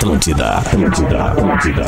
Atlântida, Atlântida, Atlântida.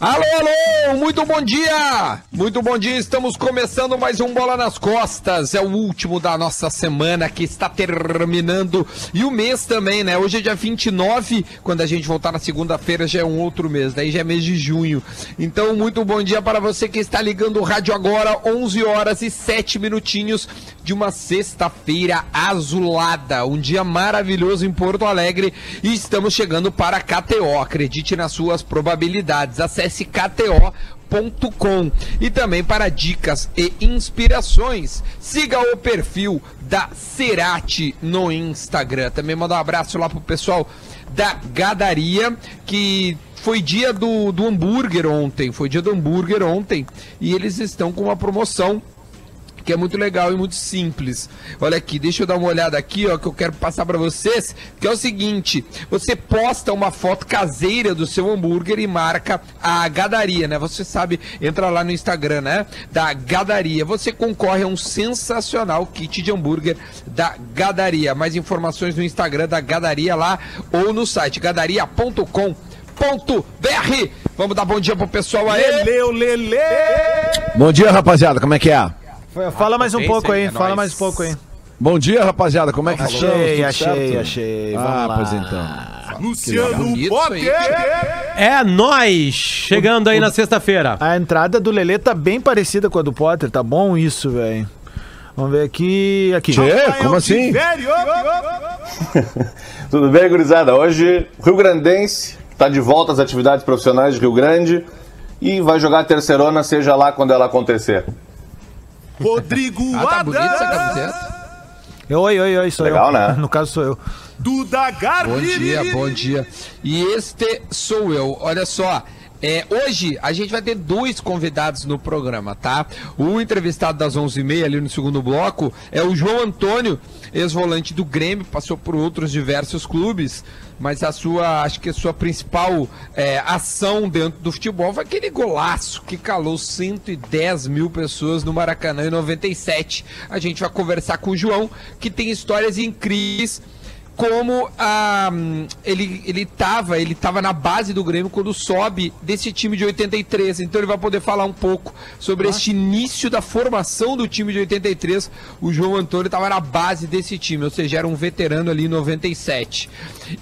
Alô, alô, muito bom dia! Muito bom dia, estamos começando mais um Bola nas Costas. É o último da nossa semana que está terminando. E o mês também, né? Hoje é dia 29, quando a gente voltar na segunda-feira já é um outro mês, daí já é mês de junho. Então, muito bom dia para você que está ligando o rádio agora, 11 horas e 7 minutinhos de uma sexta-feira azulada. Um dia maravilhoso em Porto Alegre e estamos chegando para KTO. Acredite nas suas probabilidades. Acesse kto.com e também para dicas e inspirações. Siga o perfil da Cerati no Instagram. Também manda um abraço lá pro pessoal da Gadaria, que foi dia do, do hambúrguer ontem. Foi dia do hambúrguer ontem. E eles estão com uma promoção que é muito legal e muito simples. Olha aqui, deixa eu dar uma olhada aqui, ó, que eu quero passar para vocês, que é o seguinte: você posta uma foto caseira do seu hambúrguer e marca a Gadaria, né? Você sabe, entra lá no Instagram, né? Da Gadaria. Você concorre a um sensacional kit de hambúrguer da Gadaria. Mais informações no Instagram da Gadaria lá ou no site gadaria.com .br. Vamos dar bom dia pro pessoal aí. Leleu, Lele! Bom dia, rapaziada, como é que é? Fala mais um pouco aí, é fala mais um pouco aí. Bom dia, rapaziada, como é que estamos? Achei, Tudo achei, certo? achei. Ah, Vamos lá. pois então. Luciano aí. É nós chegando aí na sexta-feira. A entrada do Lelê tá bem parecida com a do Potter, tá bom isso, velho. Vamos ver aqui. Aqui. Tchê, como assim? Tudo bem, gurizada? Hoje, Rio Grandense está de volta às atividades profissionais de Rio Grande e vai jogar a terceirona, seja lá quando ela acontecer. Rodrigo Ah, tá bonito essa camiseta. Oi, oi, oi, sou Legal, eu. né? No caso sou eu. Duda Bom dia, Garbi. bom dia. E este sou eu. Olha só. É, hoje a gente vai ter dois convidados no programa, tá? O entrevistado das 11h30 ali no segundo bloco é o João Antônio, ex-volante do Grêmio, passou por outros diversos clubes, mas a sua, acho que a sua principal é, ação dentro do futebol foi aquele golaço que calou 110 mil pessoas no Maracanã em 97. A gente vai conversar com o João, que tem histórias incríveis como ah, ele ele tava, ele tava na base do Grêmio quando sobe desse time de 83. Então ele vai poder falar um pouco sobre este início da formação do time de 83. O João Antônio estava na base desse time, ou seja, era um veterano ali em 97.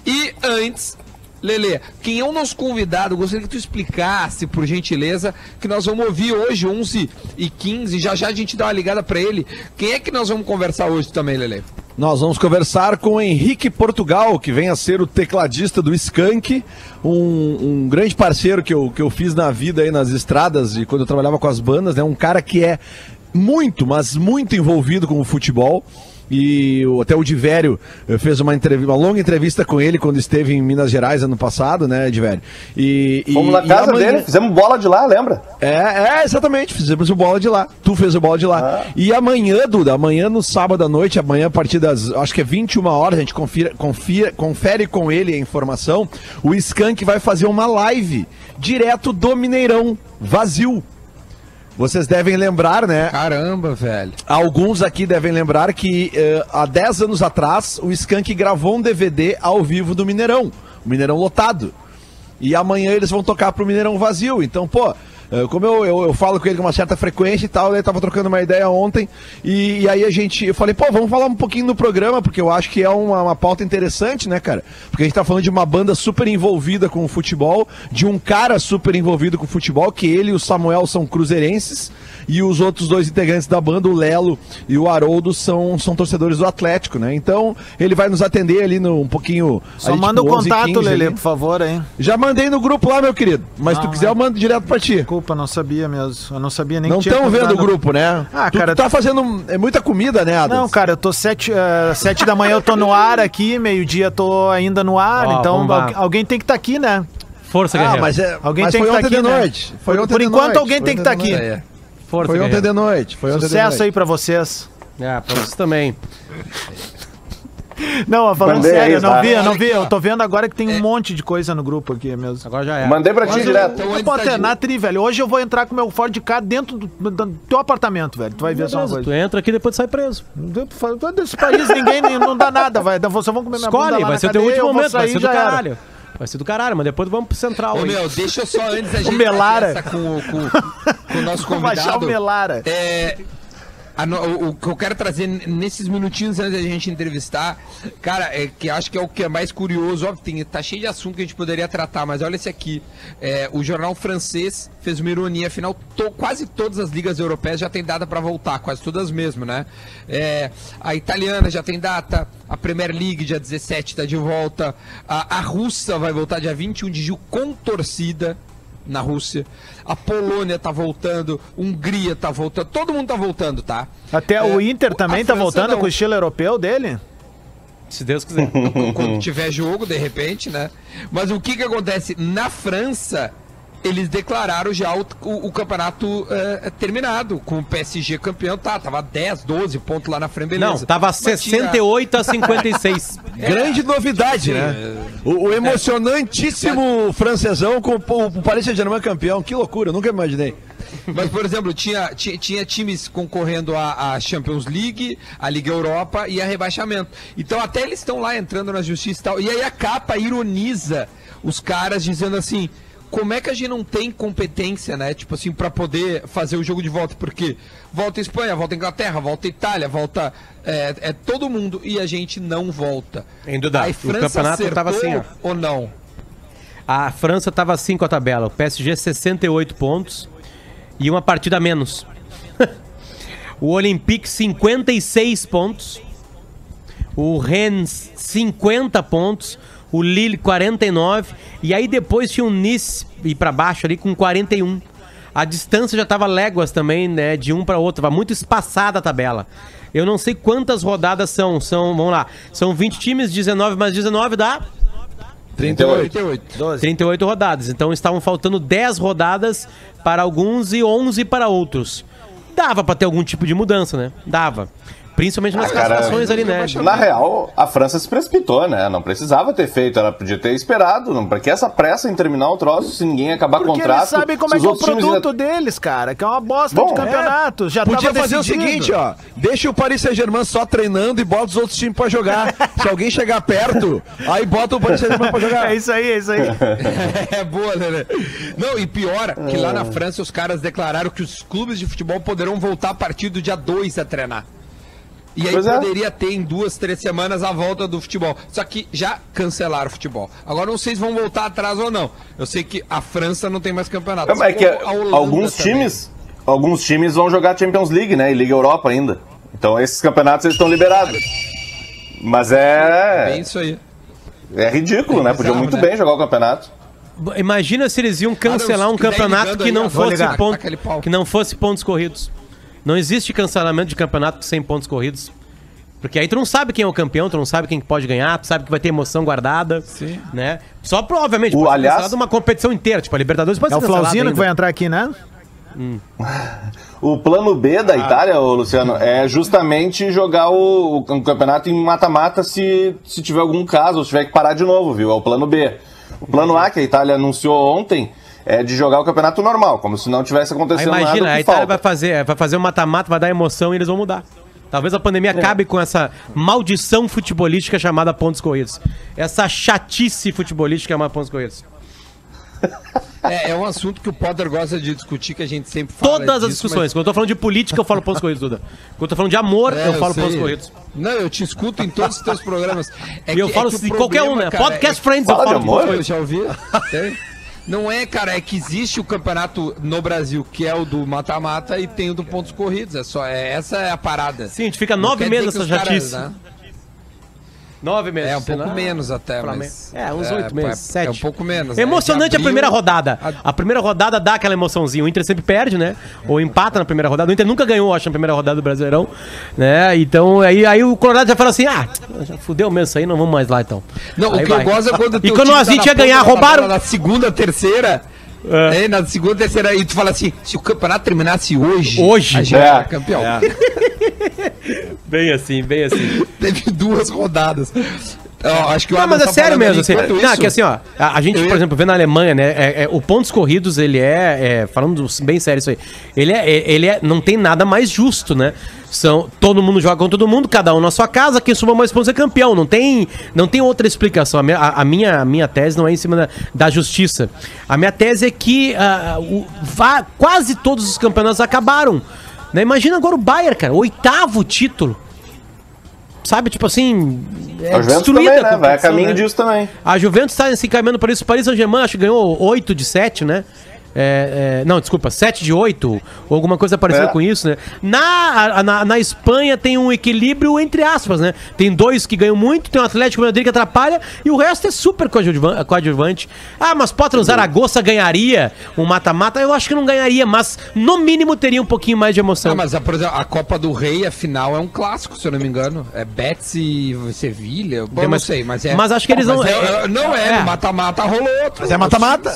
E antes Lele, quem é o nosso convidado? Gostaria que tu explicasse, por gentileza, que nós vamos ouvir hoje, 11 e 15 já já a gente dá uma ligada para ele. Quem é que nós vamos conversar hoje também, Lele? Nós vamos conversar com Henrique Portugal, que vem a ser o tecladista do Skank, um, um grande parceiro que eu, que eu fiz na vida aí nas estradas e quando eu trabalhava com as bandas, né? Um cara que é muito, mas muito envolvido com o futebol. E o- até o Divério eh, fez uma, entrevista, uma longa entrevista com ele quando esteve em Minas Gerais ano passado, né, Divério? E, e- Fomos na e casa amanhã- dele, fizemos bola de lá, lembra? é, é, exatamente. Fizemos o bola de lá. Tu fez o bola de lá. E amanhã, Duda, amanhã no sábado à noite, amanhã a partir das, acho que é 21 horas, a gente confira, confira, confere com ele a informação. O Skank vai fazer uma live direto do Mineirão, vazio. Vocês devem lembrar, né? Caramba, velho. Alguns aqui devem lembrar que eh, há 10 anos atrás o Skank gravou um DVD ao vivo do Mineirão, o Mineirão lotado. E amanhã eles vão tocar pro Mineirão vazio. Então, pô, como eu, eu, eu falo com ele com uma certa frequência e tal, ele tava trocando uma ideia ontem. E, e aí a gente, eu falei, pô, vamos falar um pouquinho no programa, porque eu acho que é uma, uma pauta interessante, né, cara? Porque a gente tá falando de uma banda super envolvida com o futebol, de um cara super envolvido com o futebol, que ele e o Samuel são cruzeirenses. E os outros dois integrantes da banda, o Lelo e o Haroldo, são, são torcedores do Atlético, né? Então, ele vai nos atender ali no, um pouquinho. Só ali, manda o tipo, 11 contato, 15 Lelê, ali. por favor, aí. Já mandei no grupo lá, meu querido. Mas se tu quiser, é. eu mando direto pra ti. Desculpa, não sabia mesmo. Eu não sabia nem Não que tinha estão vendo o grupo, né? Ah, tu, cara, tu tá fazendo é muita comida, né, Adams? Não, cara, eu tô sete, eh, sete da manhã, eu tô no ar aqui, meio-dia tô ainda no ar, Ó, então alguém tem que estar aqui, né? Força, Ah, guerreiro. mas, é, Alguém mas tem foi que tá ontem aqui, de né? noite. Foi Por- ontem por de enquanto noite, alguém foi tem que ontem tá aqui. noite. É. Força, Foi ontem guerreiro. de noite. Foi ontem de Sucesso noite. aí pra vocês. É, pra você também. Não, falando Mandei sério, aí, eu não tá? vi, eu não vi. Eu tô vendo agora que tem um monte de coisa no grupo aqui mesmo. Agora já é. Mandei pra ti Mas, direto. então, Potter, da na tri, velho. Hoje eu vou entrar com o meu Ford K dentro do, do teu apartamento, velho. Tu vai ver só uma Beleza, tu coisa. entra aqui e depois sai preso. Desse país ninguém não dá nada, vai. Só vão comer minha Escolhe, vai ser o teu último eu momento, vai ser do já era. Vai ser do caralho, mas depois vamos pro central Ô, meu, deixa eu só antes a gente Melara. fazer essa com, o- com- com o nosso Vou baixar convidado. o Melara. É, o, que eu quero trazer nesses minutinhos antes da gente entrevistar, cara, é que acho que é o que é mais curioso, óbvio, tem, tá cheio de assunto que a gente poderia tratar, mas olha esse aqui. É, o jornal francês fez uma ironia, afinal, to- quase todas as ligas europeias já tem data para voltar, quase todas mesmo, né? É, a italiana já tem data, a Premier League dia 17 tá de volta, a, a russa vai voltar dia 21 de julho com torcida na Rússia. A Polônia tá voltando, Hungria tá voltando, todo mundo tá voltando, tá? Até o É, Inter a também tá França voltando não. com o estilo europeu dele? Se Deus quiser. Quando tiver jogo, de repente, né? Mas o que que acontece? Na França, eles declararam já o, o- o campeonato eh, terminado, com o PSG campeão, tá? Tava 10, 12 pontos lá na frente, beleza. Não, tava Mas tinha- 68 a 56. Grande novidade, né? O, o emocionantíssimo francesão com o, o Paris Saint-Germain campeão. Que loucura, nunca imaginei. Mas, por exemplo, tinha, tinha, tinha times concorrendo à, à Champions League, à Liga Europa e a rebaixamento. Então, até eles estão lá entrando na justiça e tal. E aí a capa ironiza os caras dizendo assim. Como é que a gente não tem competência, né? Tipo assim, pra poder fazer o jogo de volta? Porque volta Espanha, volta Inglaterra, volta Itália, volta é, é todo mundo e a gente não volta. Duda? Aí O campeonato acertou tava assim, ó. ou não? A França tava assim com a tabela. O PSG 68 pontos e uma partida a menos. o Olympique 56 pontos. O Rennes 50 pontos. O Lille 49 e aí depois tinha o Nice e pra baixo ali com 41. A distância já tava léguas também, né, de um para outro, tava muito espaçada a tabela. Eu não sei quantas rodadas são, são, vamos lá, são 20 times, 19 mais 19 dá 38. 38. 38 rodadas. Então estavam faltando 10 rodadas para alguns e 11 para outros. Dava para ter algum tipo de mudança, né? Dava. Principalmente nas Ah, classificações ali, né? Na real, a França se precipitou, né? Não precisava ter feito, ela podia ter esperado. Não, pra que essa pressa em terminar o troço se ninguém acabar Porque contrato? eles sabem como é que é o produto ainda- deles, cara. Que é uma bosta Bom, de campeonato. Já Podia tava fazer decidido. o seguinte, ó. Deixa o Paris Saint-Germain só treinando e bota os outros times pra jogar. Se alguém chegar perto, aí bota o Paris Saint-Germain pra jogar. É isso aí, é isso aí. É boa, né? Não, e pior, que lá na França os caras declararam que os clubes de futebol poderão voltar a partir do dia 2 a treinar. E aí Pois é. poderia ter em duas, três semanas a volta do futebol. Só que já cancelaram o futebol. Agora não sei se vão voltar atrás ou não. Eu sei que a França não tem mais campeonato. É, mas é que alguns também. times, alguns times vão jogar Champions League, né? E Liga Europa ainda. Então esses campeonatos eles estão liberados. Mas É é isso aí. é ridículo, né? É Podiam bizarro, muito né? bem jogar o campeonato. Imagina se eles iam cancelar Ah, um campeonato que aí, não. Vou fosse ponto, que não fosse pontos corridos. Não existe cancelamento de campeonato sem pontos corridos. Porque aí tu não sabe quem é o campeão, tu não sabe quem que pode ganhar, tu sabe que vai ter emoção guardada, Sim. né? Só provavelmente O, pode ser aliás- uma competição inteira, tipo a Libertadores pode É o ser cancelada Flauzino que vai entrar aqui, né? O plano B Ah. da Itália, ô, Luciano, é justamente jogar o, o campeonato em mata-mata se, se tiver algum caso, ou se tiver que parar de novo, viu? É o plano B. O plano A, que a Itália anunciou ontem, é de jogar o campeonato normal, como se não tivesse Aí acontecendo imagina, nada. o a que Itália falta. vai fazer, vai fazer um mata-mata, vai dar emoção e eles vão mudar. Talvez a pandemia É. acabe com essa maldição futebolística chamada pontos corridos. Essa chatice futebolística chamada pontos corridos. É, é um assunto que o Potter gosta de discutir, que a gente sempre fala. Todas as disso, discussões. mas- Quando eu tô falando de política, eu falo pontos corridos, Duda. Quando eu tô falando de amor, É, eu falo sei. pontos corridos. Não, eu te escuto em todos os teus programas. É E eu falo que o de qualquer um, né? cara, Podcast é que- Friends eu Fala de falo amor? pontos Eu já ouvi? Tem? Não é, cara, é que existe o campeonato no Brasil, que é o do mata-mata, e tem o do pontos corridos. É só, é, essa é a parada. Sim, a gente fica nove meses nessa os caras, chatice. né? Nove meses. É um pouco senão- menos até, Flamengo. mas... É, uns é, oito meses, é- sete. É um pouco menos. né? Emocionante De a primeira abril- rodada. A primeira rodada dá aquela emoçãozinha. O Inter sempre perde, né? Ou empata na primeira rodada. O Inter nunca ganhou, acho, na primeira rodada do Brasileirão. Né? Então, aí, aí o Colorado já fala assim: ah, já fudeu mesmo isso aí, não vamos mais lá então. Não, Aí o que vai. eu gosto é quando E quando a gente tá ia na ganhar, roubaram. Na segunda, terceira, É, na segunda, terceira, aí tu fala assim, se o campeonato terminasse hoje, Hoje? a gente É. era campeão. Bem assim, bem assim. Teve duas rodadas. Ó, acho que o Não, mas é tá sério mesmo, assim. Não, isso- que assim, ó, a, a gente, Eu por exemplo, vê na Alemanha, né, é, é, o pontos corridos, ele é, é, falando bem sério isso aí, ele é, é- ele é, não tem nada mais justo, né? São, todo mundo joga com todo mundo, cada um na sua casa, quem soma mais pontos é campeão, não tem, não tem outra explicação. A minha, a, minha, a minha tese não é em cima da, da justiça. A minha tese é que ah, o- va- quase todos os campeonatos acabaram. Né? Imagina agora o Bayern, cara, oitavo título. Sabe, tipo assim. É destruída também, né? Vai a caminho né? disso também. A Juventus está se encaminhando por isso. O Paris Saint-Germain acho que ganhou 8 de 7, né? É, é, não, desculpa, 7 de 8, ou alguma coisa parecida É. com isso, né? Na, a- na, na Espanha tem um equilíbrio entre aspas, né? Tem dois que ganham muito, tem o Atlético de Madrid que atrapalha, e o resto é super coadjuvan- coadjuvante. Ah, mas Potter Zaragoza ganharia um mata-mata? Eu acho que não ganharia, mas no mínimo teria um pouquinho mais de emoção. Não, mas, por exemplo, a Copa do Rei, a final, é um clássico, se eu não me engano. É Betis e Sevilha. Bom, Tem não sei, mas é. mas acho que eles não- é- é- não é, é. no mata-mata rolou outro. Mas é mata-mata.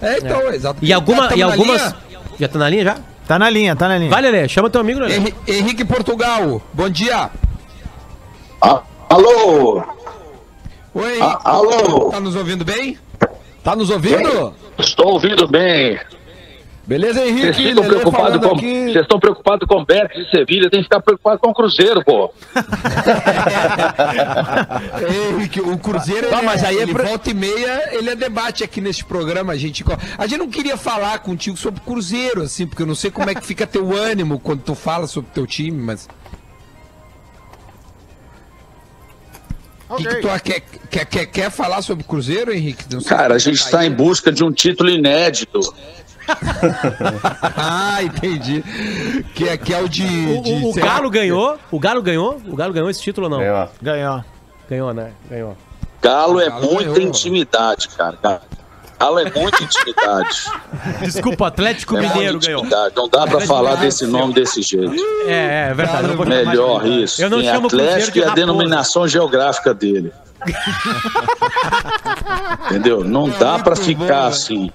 É, então, exato. E, alguma, e algumas. linha? Já tá na linha já? Tá na linha, tá na linha. Vai, Lelê, chama teu amigo, Lelê. Henri- Henrique Portugal, bom dia. Ah, alô? Oi. Ah, alô? Tá nos ouvindo bem? Tá nos ouvindo? Estou ouvindo bem. Beleza, Vocês Henrique? estão Lelê preocupados com, aqui. vocês estão preocupados com o Betis e Sevilha, tem que ficar preocupado com o Cruzeiro, pô. Henrique, o Cruzeiro, Tá, ele, mas aí é ele pra- volta e meia, ele é debate aqui nesse programa. A gente, a gente não queria falar contigo sobre Cruzeiro, assim, porque eu não sei como é que fica teu ânimo quando tu fala sobre teu time, mas... O que, que tu quer, quer, quer, quer falar sobre Cruzeiro, Henrique? Cara, a gente tá está aí. em busca de um título inédito. Ah, entendi. Que é, que é o de... O, de o- o sei lá, Galo ganhou? O Galo ganhou? O Galo ganhou esse título ou não? Ó. Ganhou. Ganhou, né? Ganhou. Galo é Galo muita ganhou. intimidade, cara. Galo é muita intimidade. Desculpa, Atlético É Mineiro ganhou. Não dá pra falar desse nome desse jeito. É, é verdade. eu não vou Melhor isso. Eu não Tem chamo Atlético e a denominação geográfica dele. Entendeu? Não dá pra ficar bom, né? assim.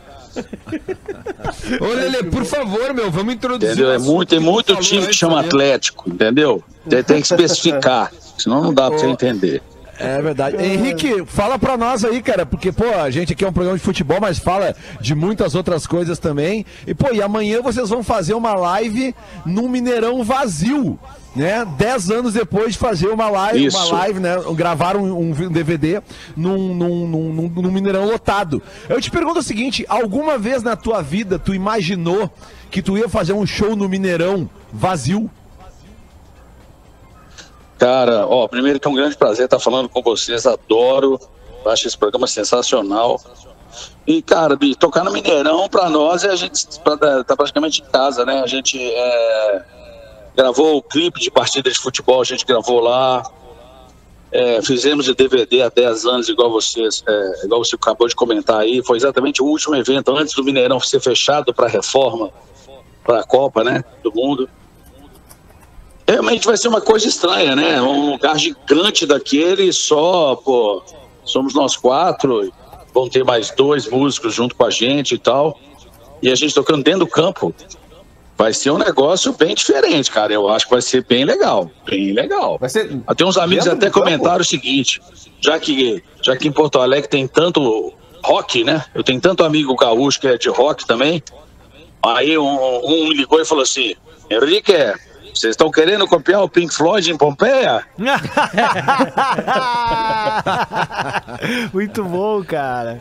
Ô, Lelê, por favor, meu, vamos introduzir. Entendeu? É muito, tem muito time que chama. Atlético, entendeu? Tem, tem que especificar. Senão não dá pra você entender. É verdade. Henrique, fala pra nós aí, cara, porque, pô, a gente aqui é um programa de futebol, mas fala de muitas outras coisas também. E, pô, e amanhã vocês vão fazer uma live num Mineirão vazio, né? Dez anos depois de fazer uma live, Isso. uma live, né? Gravaram um, um DVD num, num, num, num- num Mineirão lotado. Eu te pergunto o seguinte, alguma vez na tua vida tu imaginou que tu ia fazer um show no Mineirão vazio? Cara, ó, primeiro que é um grande prazer estar falando com vocês, adoro, acho esse programa sensacional. E, cara, tocar no Mineirão pra nós é a gente pra- tá praticamente em casa, né? A gente é, gravou o clipe de partida de futebol, a gente gravou lá. É, fizemos de DVD há 10 anos, igual vocês, é, igual você acabou de comentar aí. Foi exatamente o último evento antes do Mineirão ser fechado para reforma, para a Copa, né? Do mundo. Realmente vai ser uma coisa estranha, né? Um lugar gigante daquele, só, pô, somos nós quatro, vão ter mais dois músicos junto com a gente e tal. E a gente tocando dentro do campo. Vai ser um negócio bem diferente, cara. Eu acho que vai ser bem legal. Bem legal. Vai ser Até uns amigos até comentaram o seguinte: já que, já que em Porto Alegre tem tanto rock, né? Eu tenho tanto amigo gaúcho que é de rock também. Aí um, um me ligou e falou assim: Henrique, vocês estão querendo copiar o Pink Floyd em Pompeia? Muito bom, cara.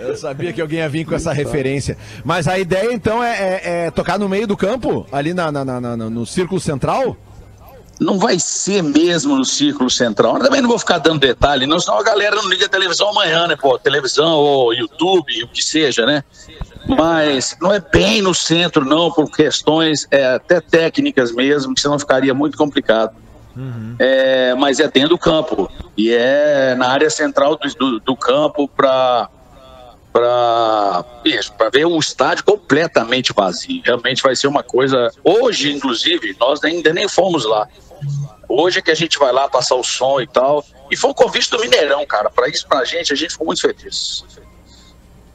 Eu sabia que alguém ia vir com essa referência. Mas a ideia, então, é, é- é tocar no meio do campo, ali na, na- na- na- no círculo central? Não vai ser mesmo no círculo central. Eu também não vou ficar dando detalhe, não, senão a galera não liga a televisão amanhã, né? Pô, televisão ou YouTube, o que seja, né? Mas não é bem no centro, não, por questões é, até técnicas mesmo, que senão ficaria muito complicado. É, mas é dentro do campo. E é na área central do, do, do campo para para ver um estádio completamente vazio. Realmente vai ser uma coisa. Hoje, inclusive, nós ainda nem fomos lá. Hoje é que a gente vai lá passar o som e tal. E foi um convite do Mineirão, cara. Para isso, pra gente, a gente ficou muito feliz.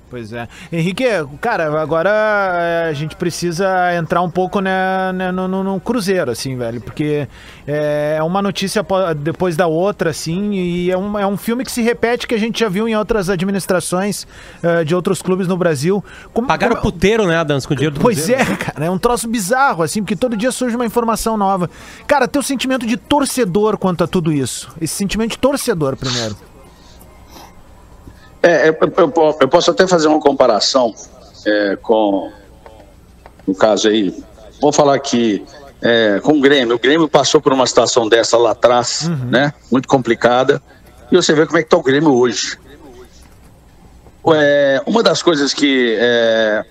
Pois é. Henrique, cara, agora é, a gente precisa entrar um pouco né, né, no, no- no Cruzeiro, assim, velho, porque é uma notícia po- depois da outra, assim, e é um, é um filme que se repete que a gente já viu em outras administrações eh, de outros clubes no Brasil. Como- Pagaram como- puteiro, né, Adams, com o dinheiro do Pois Cruzeiro. é, cara, é um troço bizarro, assim, porque todo dia surge uma informação nova. Cara, teu sentimento de torcedor quanto a tudo isso. Esse sentimento de torcedor, primeiro. É, eu, eu- eu- eu posso até fazer uma comparação é, com, no caso aí, vou falar aqui é, com o Grêmio. O Grêmio passou por uma situação dessa lá atrás, né? Muito complicada. E você vê como é que está o Grêmio hoje. É, uma das coisas que, é,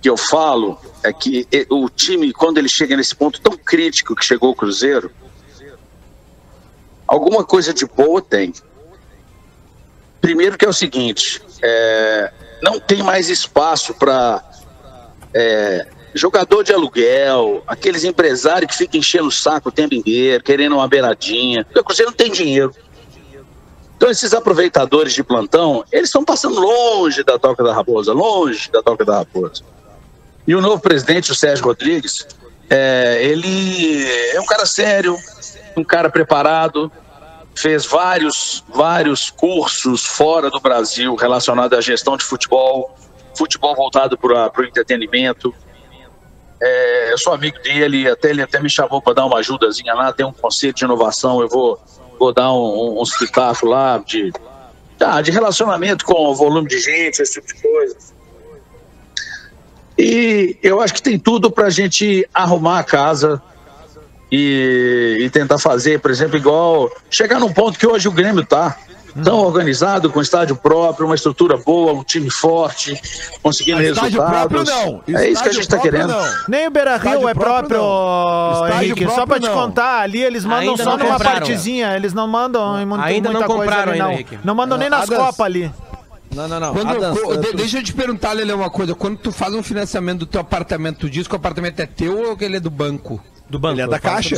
que eu falo é que e- o time, quando ele chega nesse ponto tão crítico que chegou o Cruzeiro, alguma coisa de boa tem. Primeiro que é o seguinte, é, não tem mais espaço para jogador de aluguel, aqueles empresários que ficam enchendo o saco o tempo inteiro, querendo uma beiradinha. O Cruzeiro não tem dinheiro. Então esses aproveitadores de plantão, eles estão passando longe da Toca da Raposa, longe da Toca da Raposa. E o novo presidente, o Sérgio Rodrigues, é, ele é um cara sério, um cara preparado, fez vários, vários cursos fora do Brasil relacionados à gestão de futebol, futebol voltado para o entretenimento. É, eu sou amigo dele, até ele até me chamou para dar uma ajudazinha lá, tem um conselho de inovação, eu vou, vou dar um, um, pitacos lá de, ah, de relacionamento com o volume de gente, esse tipo de coisa. E eu acho que tem tudo para a gente arrumar a casa e, e tentar fazer, por exemplo, igual chegar num ponto que hoje o Grêmio está tão organizado, com estádio próprio, uma estrutura boa, um time forte, conseguindo Estádio próprio, resultados. não. É isso que a Estádio gente está próprio, querendo. não. Nem o Beira Rio Estádio é próprio, próprio. Estádio Henrique. Só próprio, pra te não. contar, ali eles mandam Ainda só numa compraram, partezinha. Eles não mandam em Ainda não coisa compraram ali, ainda, não. Henrique. Não mandam nem nas copas ali. Não, não, não. Quando- Adams, deixa eu te perguntar, Lele, uma coisa. Quando tu faz um financiamento do teu apartamento, tu diz que o apartamento é teu ou que ele é do banco? Do banco. Ele é da Caixa.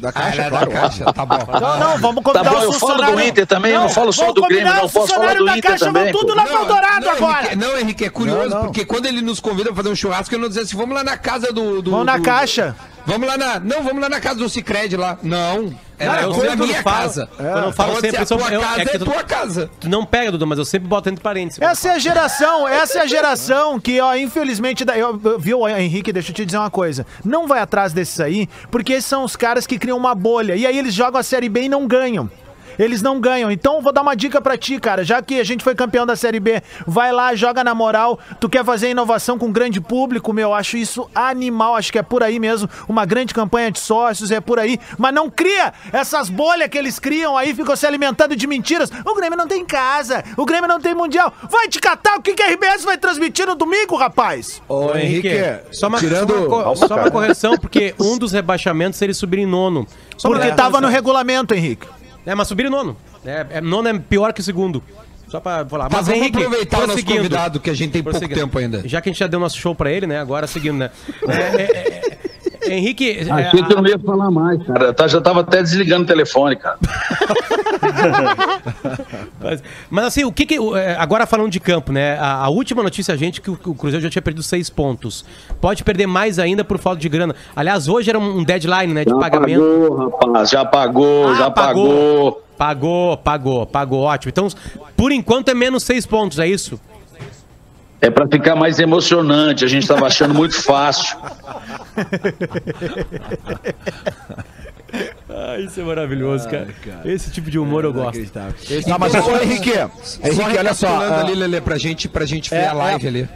Da Ah, Caixa, ele é claro. da caixa, tá bom. Não, não, vamos Tá convidar bom, eu falo do. Inter também, eu não falo só do Grêmio, combinar, não os posso falar do da Inter Caixa também, tudo lá pro Eldorado não, agora. Henrique, não, Henrique, é curioso, Não, não. porque quando ele nos convida pra fazer um churrasco, ele não diz assim, vamos lá na casa do... do Vamos na do- Caixa. Vamos lá na... Não, vamos lá na casa do Cicred lá. Não, é, Cara, eu é sempre a minha falo- casa. quando eu falo Então, sempre, se eu a tua eu- casa é é, tu- tua casa. Tu não pega, Dudu, mas eu sempre boto entre parênteses. Essa é a geração, essa é a geração que, ó, infelizmente, da- eu, eu, viu, Henrique, deixa eu te dizer uma coisa. Não vai atrás desses aí, porque esses são os caras que criam uma bolha. E aí eles jogam a Série B e não ganham. Eles não ganham. Então, eu vou dar uma dica pra ti, cara. Já que a gente foi campeão da Série B, vai lá, joga na moral. Tu quer fazer inovação com grande público, meu? Acho isso animal. Acho que é por aí mesmo. Uma grande campanha de sócios, é por aí. Mas não cria essas bolhas que eles criam aí, ficam se alimentando de mentiras. O Grêmio não tem casa. O Grêmio não tem mundial. Vai te catar. O que, que a RBS vai transmitir no domingo, rapaz? Ô, Henrique, só uma, tirando... só uma, co- só uma correção, porque um dos rebaixamentos eles subiram em nono. Só Porque uma tava no regulamento, Henrique. É, mas subiram em nono. É, é- nono é pior que o segundo. Só pra falar. Tá, Mas, vamos Henrique, aproveitar o nosso convidado, que a gente tem pouco tempo ainda. Já que a gente já deu nosso show pra ele, né? Agora seguindo, né? É, é, é, Henrique. é, Achei que eu não ia falar mais, cara. Tá, já tava até desligando o telefone, cara. Mas, mas assim, o que que. é, Agora falando de campo, né? A, a última notícia, gente, que o, o Cruzeiro já tinha perdido seis pontos. Pode perder mais ainda por falta de grana. Aliás, hoje era um deadline, né? De Já pagamento. pagou, rapaz. Já pagou, Ah, já pagou. Pagou, pagou, pagou, ótimo. Então, por enquanto é menos seis pontos, é isso? É pra ficar mais emocionante. A gente tava achando muito fácil. Ah, isso é maravilhoso, cara. Esse tipo de humor eu gosto. Tá, mas ô, Henrique, Só Henrique, olha só. ah, ali, Lelê, pra gente, pra gente ver É, a live é. ali.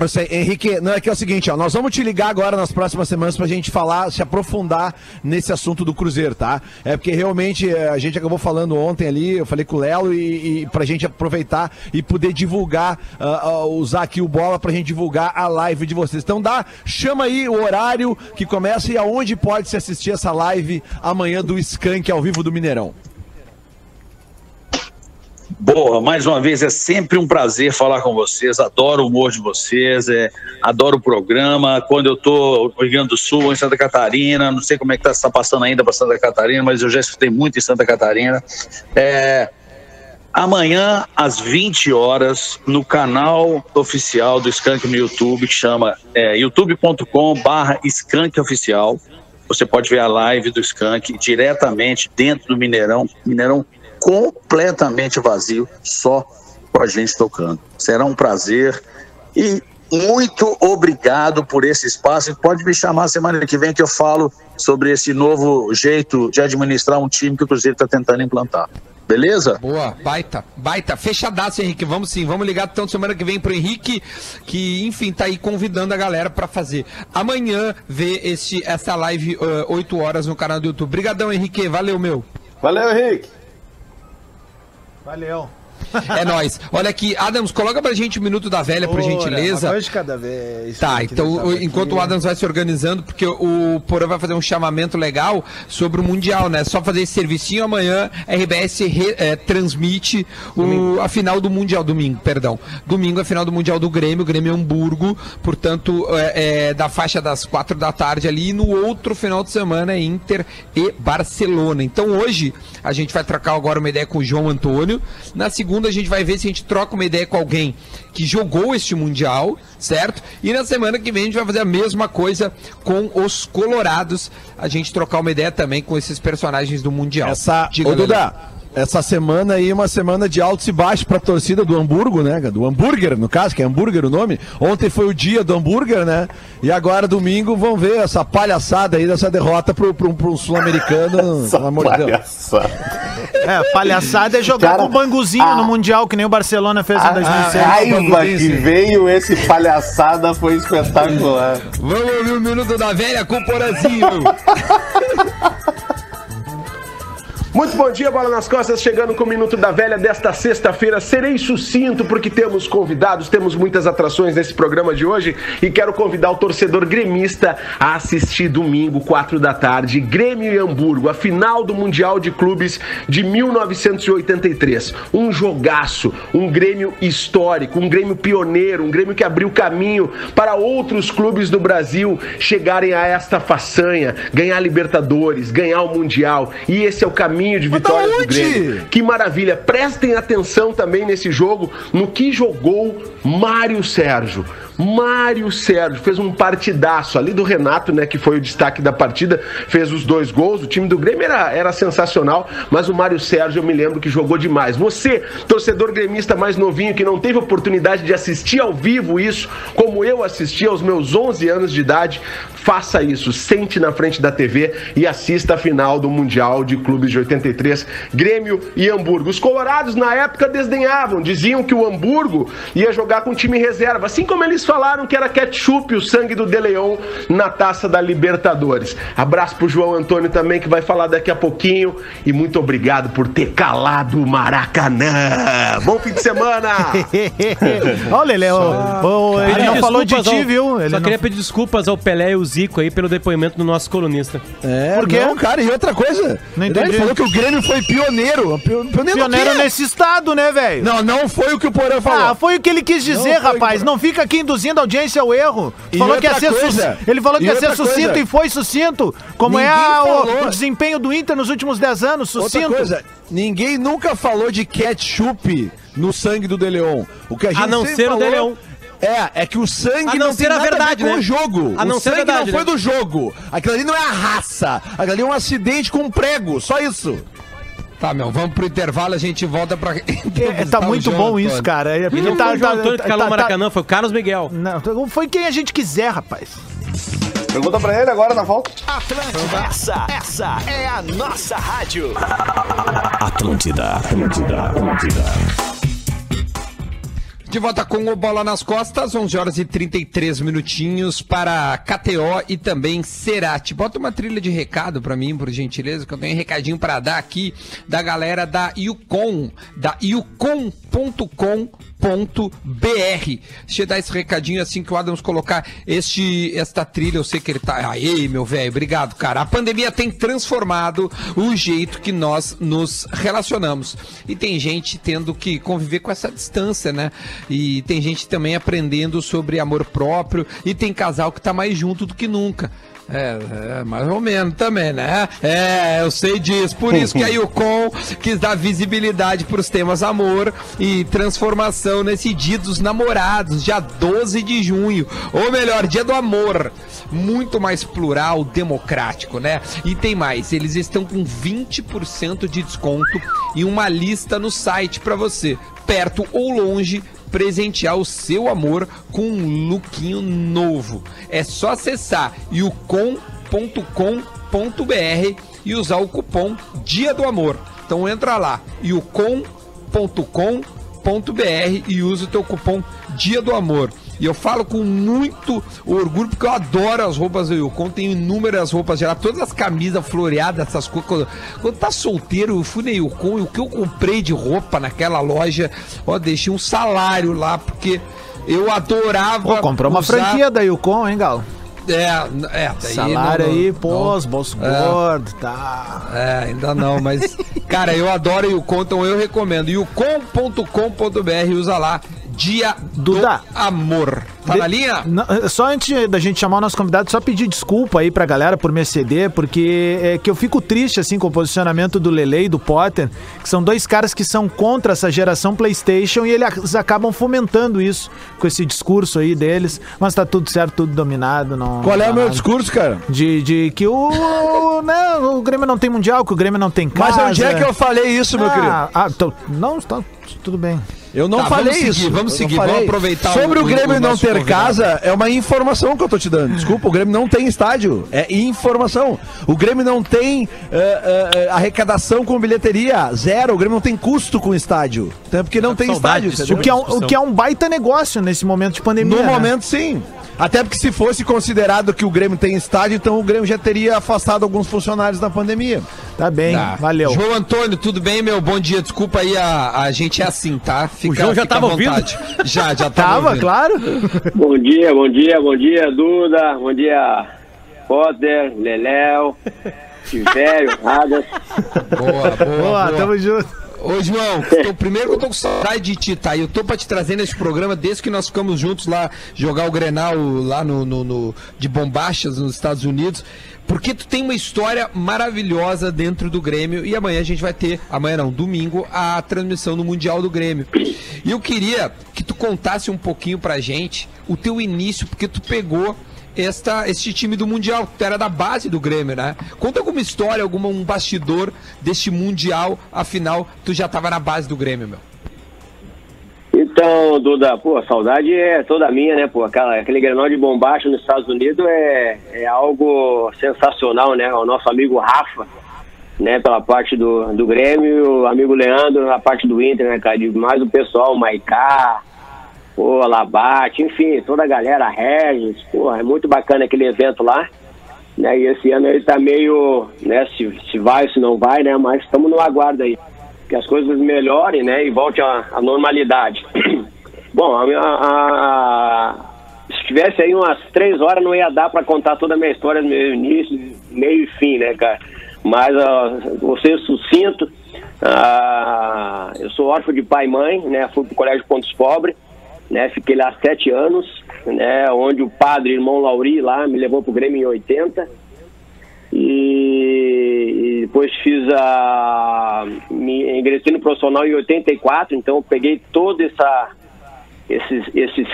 Eu sei, Henrique, não é que é o seguinte, ó, nós vamos te ligar agora nas próximas semanas pra gente falar, se aprofundar nesse assunto do Cruzeiro, tá? É porque realmente eh, a gente acabou falando ontem ali, eu falei com o Lelo e, e pra gente aproveitar e poder divulgar, ah, ah, usar aqui o bola pra gente divulgar a live de vocês. Então dá, chama aí o horário que começa e aonde pode se assistir essa live amanhã do Skank ao vivo do Mineirão. Boa, mais uma vez é sempre um prazer falar com vocês. Adoro o humor de vocês, é, adoro o programa. Quando eu tô no Rio Grande do Sul, em Santa Catarina, não sei como é que tá, se tá passando ainda para Santa Catarina, mas eu já escutei muito em Santa Catarina. É, Amanhã, às 20 horas, no canal oficial do Skank no YouTube, que chama é, youtube.com/barra Skank Oficial. Você pode ver a live do Skank diretamente dentro do Mineirão. Mineirão completamente vazio, só com a gente tocando. Será um prazer e muito obrigado por esse espaço. E Pode me chamar semana que vem que eu falo sobre esse novo jeito de administrar um time que o Cruzeiro está tentando implantar. Beleza? Boa, baita, baita. Fechadaço, Henrique. Vamos sim, vamos ligar então semana que vem pro Henrique, que enfim tá aí convidando a galera pra fazer. Amanhã ver esse, essa live uh, 8 horas no canal do YouTube. Obrigadão, Henrique. Valeu, meu. Valeu, Henrique. Valeu. É nóis. Olha aqui, Adams, coloca pra gente o minuto da velha, por gentileza. Uma de cada vez. Tá, que então deixar o- aqui. enquanto o Adams vai se organizando, porque o Porã vai fazer um chamamento legal sobre o Mundial, né? Só fazer esse servicinho amanhã, RBS re- eh, transmite o, a final do Mundial, domingo, perdão. Domingo a final do Mundial do Grêmio, Grêmio Hamburgo, portanto, é, é, da faixa das quatro da tarde ali, e no outro final de semana é Inter e Barcelona. Então hoje a gente vai trocar agora uma ideia com o João Antônio. Na segunda a gente vai ver se a gente troca uma ideia com alguém que jogou este Mundial, certo? E na semana que vem a gente vai fazer a mesma coisa com os Colorados. A gente trocar uma ideia também com esses personagens do Mundial. Essa, Diga, ô. Duda, essa semana aí é uma semana de altos e baixos pra torcida do Hamburgo, né? Do hambúrguer, no caso, que é hambúrguer o nome. Ontem foi o dia do hambúrguer, né? E agora, domingo, vão ver essa palhaçada aí dessa derrota pro, pro, pro sul-americano. Essa Pelo amor de Deus. palhaçada. É, palhaçada é jogar Cara, com o banguzinho a- no Mundial, que nem o Barcelona fez em A 2006. raiva que veio esse palhaçada foi espetacular. Vamos ouvir o Minuto da Velha com o Porazinho. Muito bom dia, Bola nas Costas, chegando com o Minuto da Velha desta sexta-feira. Serei sucinto porque temos convidados, temos muitas atrações nesse programa de hoje e quero convidar o torcedor gremista a assistir domingo, 4 da tarde, Grêmio e Hamburgo, a final do Mundial de Clubes de 1983. Um jogaço, um Grêmio histórico, um Grêmio pioneiro, um Grêmio que abriu caminho para outros clubes do Brasil chegarem a esta façanha, ganhar Libertadores, ganhar o Mundial. E esse é o caminho de Mas da vitórias do? Grêmio. Que maravilha. Prestem atenção também nesse jogo, no que jogou Mário Sérgio. Mário Sérgio fez um partidaço ali do Renato, né, que foi o destaque da partida, fez os dois gols. O time do Grêmio era, era sensacional, mas o Mário Sérgio eu me lembro que jogou demais. Você, torcedor gremista mais novinho que não teve oportunidade de assistir ao vivo isso, como eu assisti aos meus 11 anos de idade, faça isso. Sente na frente da TV e assista a final do Mundial de Clubes de 83, Grêmio e Hamburgo. Os colorados na época desdenhavam, diziam que o Hamburgo ia jogar com time reserva, assim como eles falaram que era ketchup o sangue do De Leon na taça da Libertadores. Abraço pro João Antônio também, que vai falar daqui a pouquinho. E muito obrigado por ter calado o Maracanã. Bom fim de semana! Olha, Lele, ele não falou de ti, ao- viu? Ele Só não- queria pedir desculpas ao Pelé e o Zico aí pelo depoimento do nosso colunista. É, Por quê? não, cara, e outra coisa. Não ele entendi. falou que o Grêmio foi pioneiro. Pio- Pioneiro, Pioneiro nesse estado, né, velho? Não, não foi o que o Porã falou. Ah, foi o que ele quis dizer, Não rapaz. que- Não fica aqui induzindo a audiência ao erro. E Falou que ia outra ser coisa, sus- Ele falou que e ia ser outra sucinto coisa. e foi sucinto. Como é Ninguém a- o, falou. o desempenho do Inter nos últimos 10 anos, Outra sucinto. coisa, ninguém nunca falou de ketchup no sangue do De Leon. O que a gente A não ser o falou Leon. É, é que o sangue A não não, ser tem a nada verdade, a ver com né? o jogo. A não o ser a sangue verdade, não foi né? do jogo. Aquilo ali não é a raça. Aquilo ali é um acidente com um prego. Só isso. Tá, meu, vamos pro intervalo, a gente volta pra. É, tá muito bom isso, cara. É, E não tá- foi o Antônio que tá- calou tá- Maracanã, foi o Carlos Miguel. Não, foi quem a gente quiser, rapaz. Pergunta pra ele agora na volta. Atlântida, essa, essa é a nossa rádio. Atlântida, Atlântida, Atlântida. De volta com o Bola nas Costas, 11 horas e 33 minutinhos para KTO e também Cerati. Bota uma trilha de recado para mim, por gentileza, que eu tenho um recadinho para dar aqui da galera da Yukon, da yukon.com.br. Deixa eu dar esse recadinho assim que o Adams colocar este, esta trilha, eu sei que ele tá... Aí, meu velho, obrigado, cara. A pandemia tem transformado o jeito que nós nos relacionamos. E tem gente tendo que conviver com essa distância, né? E tem gente também aprendendo sobre amor próprio e tem casal que tá mais junto do que nunca. É, é, mais ou menos também, né? É, eu sei disso. Por isso que a Yukon quis dar visibilidade para os temas amor e transformação nesse dia dos namorados, dia 12 de junho. Ou melhor, dia do amor. Muito mais plural, democrático, né? E tem mais, eles estão com 20% de desconto e uma lista no site para você, perto ou longe, presentear o seu amor com um lookinho novo. É só acessar yucom.com.br e usar o cupom Dia do Amor. Então entra lá, yucom.com.br e usa o teu cupom Dia do Amor. E eu falo com muito orgulho, porque eu adoro as roupas do Yukon. Tenho inúmeras roupas geral, todas as camisas floreadas, essas coisas. Quando, quando tá solteiro, eu fui na Yukon e o que eu comprei de roupa naquela loja, ó, deixei um salário lá, porque eu adorava. Pô, comprou uma usar- franquia da Yukon, hein, Galo? É, é, Salário não- aí, pós, bolso É. gordo, tá. É, ainda não, mas. Cara, eu adoro o Yukon, então eu recomendo. Yucom.com.br, usa lá. Dia Duda. do Amor. Tá De- na linha? Não, é, só antes da gente chamar o nosso convidado, só pedir desculpa aí pra galera por me exceder, porque é que eu fico triste assim com o posicionamento do Lele e do Potter, que são dois caras que são contra essa geração PlayStation e eles acabam fomentando isso com esse discurso aí deles, mas tá tudo certo, tudo dominado, não Qual é o meu nada. discurso, cara? De, de que o, né, o Grêmio não tem mundial, que o Grêmio não tem casa. Mas onde é que eu falei isso, meu ah, querido? Ah, tô- não, tá tudo bem. Eu não Tá, falei vamos seguir, isso. vamos seguir, vamos aproveitar Sobre o- o, Grêmio o não ter convidado. casa, é uma informação que eu tô te dando. Desculpa, o Grêmio não tem estádio. É informação. O Grêmio não tem eh, eh, arrecadação com bilheteria. Zero. O Grêmio não tem custo com estádio. Então, porque não tem saudade estádio. O que, é um, o que é um baita negócio nesse momento de pandemia. No né? momento, sim. Até porque se fosse considerado que o Grêmio tem estádio, então o Grêmio já teria afastado alguns funcionários da pandemia. Tá bem, Tá. valeu. João Antônio, tudo bem, meu? Bom dia. Desculpa aí, a, a gente é assim, tá? Fica, O João já tava à vontade. Já, já tava. Tava, ouvindo. claro. Bom dia, bom dia, bom dia, Duda. Bom dia, Potter, Leléo, Tivério, Radas. Boa, boa, Boa, boa. tamo junto. Ô, João, tô- primeiro que eu tô com saudade de ti, tá? Eu tô pra te trazer nesse programa desde que nós ficamos juntos lá, jogar o Grenal lá no, no- no- de Bombachas, nos Estados Unidos. Porque tu tem uma história maravilhosa dentro do Grêmio e amanhã a gente vai ter, amanhã não, domingo, a transmissão do Mundial do Grêmio. E eu queria que tu contasse um pouquinho pra gente o teu início, porque tu pegou esta, este time do Mundial, tu era da base do Grêmio, né? Conta alguma história, algum um bastidor deste Mundial, afinal, tu já tava na base do Grêmio, meu. Então, Duda, pô, a saudade é toda minha, né, pô? Aquela, aquele granal de bombacha nos Estados Unidos é, é algo sensacional, né? O nosso amigo Rafa, né, pela parte do, do Grêmio, o amigo Leandro na parte do Inter, né, cara? Mais o pessoal, o Maicá, pô, Labate, enfim, toda a galera, a Regis, pô, é muito bacana aquele evento lá. Né, e esse ano ele tá meio, né, se, se vai, se não vai, né, mas estamos no aguardo aí. Que as coisas melhorem, né, e volte à, normalidade. Bom, a, minha- a- se tivesse aí umas três horas não ia dar para contar toda a minha história, meu início, meio e fim, né, cara? Mas vou ser sucinto. Ah, eu sou órfão de pai e mãe, né? Fui pro Colégio Pontos Pobre, né? Fiquei lá sete anos, né? Onde o padre, irmão Lauri, lá, me levou pro Grêmio em 80. E, e depois fiz a. Me ingressei no profissional em 84, então peguei todo essa, esses, esses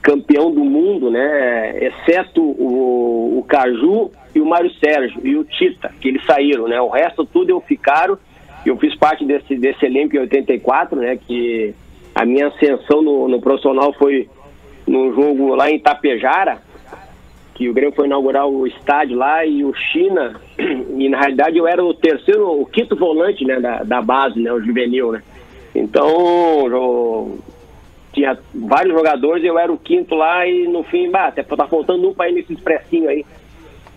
campeão do mundo, né? Exceto o, o Caju e o Mário Sérgio e o Tita, que eles saíram, né? O resto tudo eu ficaram. Eu fiz parte desse, desse elenco em 84, né? Que a minha ascensão no, no profissional foi num jogo lá em Itapejara, que o Grêmio foi inaugurar o estádio lá e o China, e na realidade eu era o terceiro, o quinto volante, né, da, da base, né, o juvenil, né. Então, eu tinha vários jogadores, eu era o quinto lá e no fim, bah, até tá faltando um pra ir nesse expressinho aí.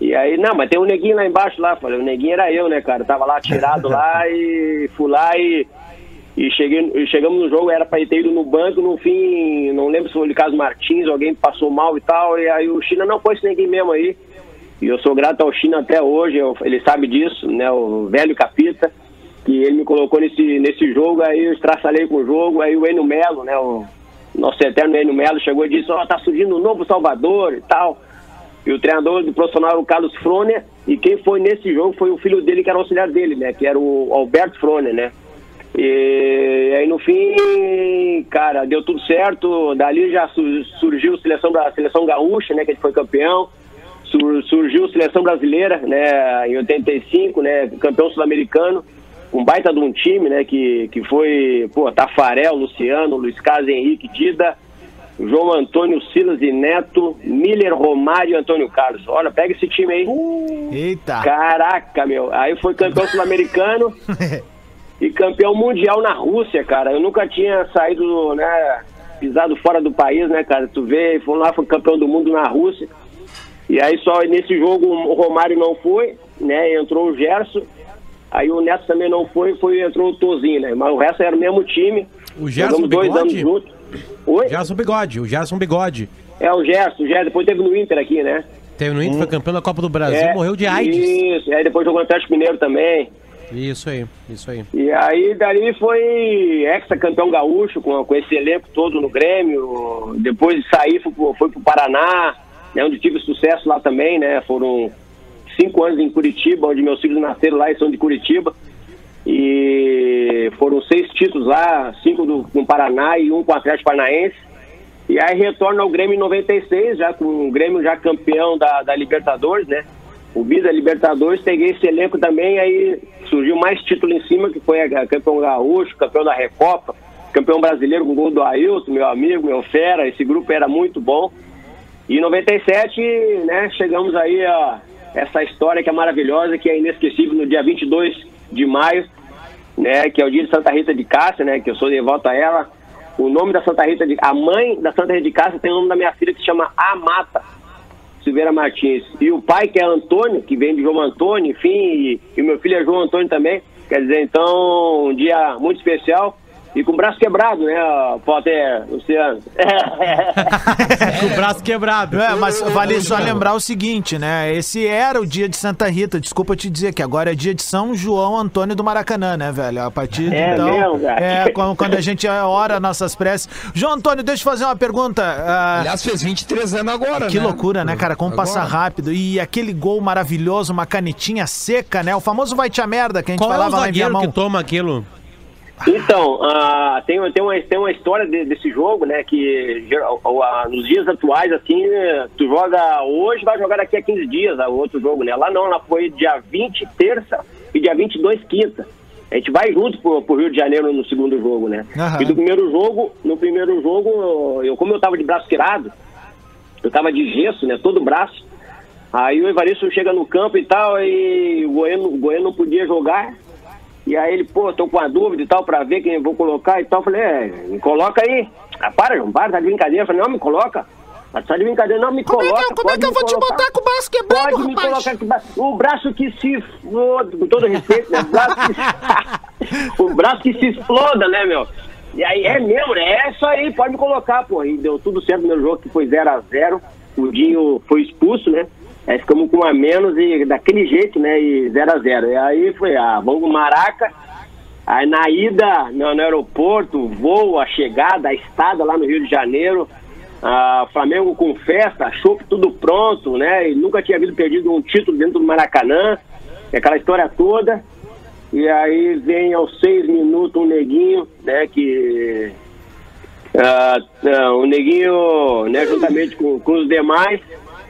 E aí, não, mas tem um neguinho lá embaixo lá, falei, o neguinho era eu, né, cara, tava lá tirado lá e fui lá e e, cheguei, chegamos no jogo, era para ter ido no banco, no fim, não lembro se foi o Carlos Martins, alguém passou mal e tal, e aí o China não esse ninguém mesmo aí. E eu sou grato ao China até hoje, eu- ele sabe disso, né, o velho capita, que ele me colocou nesse, nesse jogo, aí eu estraçalhei com o jogo, aí o Enio Melo, né, o nosso eterno Enio Melo chegou e disse, ó, tá surgindo um novo Salvador e tal. E o treinador do profissional era o Carlos Froner, e quem foi nesse jogo foi o filho dele, que era o auxiliar dele, né? Que era o Alberto Froner, né? E aí no fim, cara, deu tudo certo. Dali já su- surgiu a seleção da seleção gaúcha, né? Que a gente foi campeão. Sur- surgiu a seleção brasileira, né? Em 85, né? Campeão sul-americano. Um baita de um time, né? Que, que foi, pô, Tafarel, Luciano, Luiz Carlos Henrique, Dida, João Antônio Silas e Neto, Miller, Romário e Antônio Carlos. Olha, pega esse time aí. Eita. Caraca, meu. Aí foi campeão sul-americano e campeão mundial na Rússia, cara. Eu nunca tinha saído, né, pisado fora do país, né, cara? Tu vê, foi lá, foi campeão do mundo na Rússia. E aí só nesse jogo o Romário não foi, né? Entrou o Gerson. Aí o Neto também não foi, foi entrou o Tozinho, né? Mas o resto era o mesmo time. O Gerson Jogamos dois anos Bigode? juntos. Oi? Gerson Bigode, o Gerson Bigode. É o Gerson, o Gerson. Depois teve no Inter aqui, né? Teve no Inter, foi campeão da Copa do Brasil, É, morreu de AIDS. Isso, aí depois jogou no Atlético Mineiro também. Isso aí, isso aí. E aí dali foi ex-campeão gaúcho com, com esse elenco todo no Grêmio. Depois de sair foi foi pro Paraná, né, onde tive sucesso lá também, né? Foram cinco anos em Curitiba, onde meus filhos nasceram lá e são de Curitiba. E foram seis títulos lá, cinco do, com o Paraná e um com o Atlético Paranaense. E aí retorno ao Grêmio em 96, já com o Grêmio já campeão da, da Libertadores, né? O Bisa Libertadores, peguei esse elenco também, aí surgiu mais título em cima, que foi campeão gaúcho, campeão da Recopa, campeão brasileiro com gol do Ailton, meu amigo, meu fera, esse grupo era muito bom. E em 97, né, chegamos aí a essa história que é maravilhosa, que é inesquecível no dia 22 de maio, né, que é o dia de Santa Rita de Cássia, né, que eu sou devoto a ela. O nome da Santa Rita de a mãe da Santa Rita de Cássia tem o nome da minha filha que se chama Amata Silveira Martins. E o pai que é Antônio, que vem de João Antônio, enfim, e, e meu filho é João Antônio também. Quer dizer, então, um dia muito especial. E com o braço quebrado, né, Potter, Luciano? Com o braço quebrado. É, mas vale só lembrar o seguinte, né? Esse era o dia de Santa Rita. Desculpa te dizer que agora é dia de São João Antônio do Maracanã, né, velho? A partir de É então. mesmo, cara? é, quando, quando a gente ora nossas preces. João Antônio, deixa eu fazer uma pergunta. ah, Aliás, fez 23 anos agora, que né? loucura, né, cara? Como Agora. passa rápido. E aquele gol maravilhoso, uma canetinha seca, né? O famoso vai te a merda que a gente Qual é o falava lá em zagueiro Viamão. que toma aquilo? Então, ah, tem, tem, uma, tem uma história de- desse jogo, né? Que geral- ah, nos dias atuais, assim, tu joga hoje, vai jogar daqui a 15 dias o outro jogo, né? Lá não, lá foi dia 20, terça, e dia 22, quinta. A gente vai junto pro, pro Rio de Janeiro no segundo jogo, né? Aham. E do primeiro jogo, no primeiro jogo, eu, como eu tava de braço tirado, eu tava de gesso, né? Todo o braço. Aí o Evaristo chega no campo e tal, e o Goiano, o Goiano não podia jogar. E aí ele, pô, tô com a dúvida e tal, pra ver quem eu vou colocar e tal. Eu falei, é, me coloca aí. Ah, para, João, para, tá de brincadeira. Eu falei, não, me coloca. Ah, tá de brincadeira, não, me coloca. pode me colocar. com o braço quebrado, Pode me colocar com o braço. Que se com todo respeito, né? O braço que, o braço que se exploda, né, meu? E aí é mesmo, né? É isso aí, pode me colocar, pô. E deu tudo certo no meu jogo, que foi 0x0. O Dinho foi expulso, né? Aí ficamos com um a menos e daquele jeito, né? E 0x0. E aí foi, ah, vamos pro Maraca. Aí na ida no, no aeroporto, voo, a chegada, a estada lá no Rio de Janeiro, ah, Flamengo com festa, que tudo pronto, né? E nunca tinha havido perdido um título dentro do Maracanã, aquela história toda. E aí vem aos seis minutos um neguinho, né? Que o neguinho, né, juntamente com, com os demais,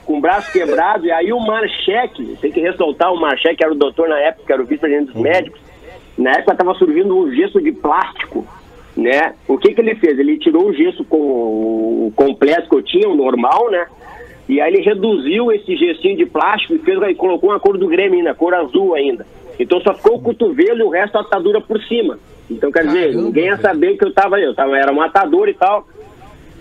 com o braço quebrado, e aí o Marcheque, tem que ressaltar, o Marcheque era o doutor na época, que era o vice-presidente dos médicos, na época estava surgindo um gesso de plástico, né? O que que ele fez? Ele tirou o gesso com o completo que eu tinha, o normal, né? E aí ele reduziu esse gessinho de plástico e fez, e colocou uma cor do Grêmio ainda, cor azul ainda. Então só ficou o cotovelo e o resto a atadura por cima. Então quer dizer, Caramba, ninguém ia saber que eu tava, eu tava, era um atador e tal.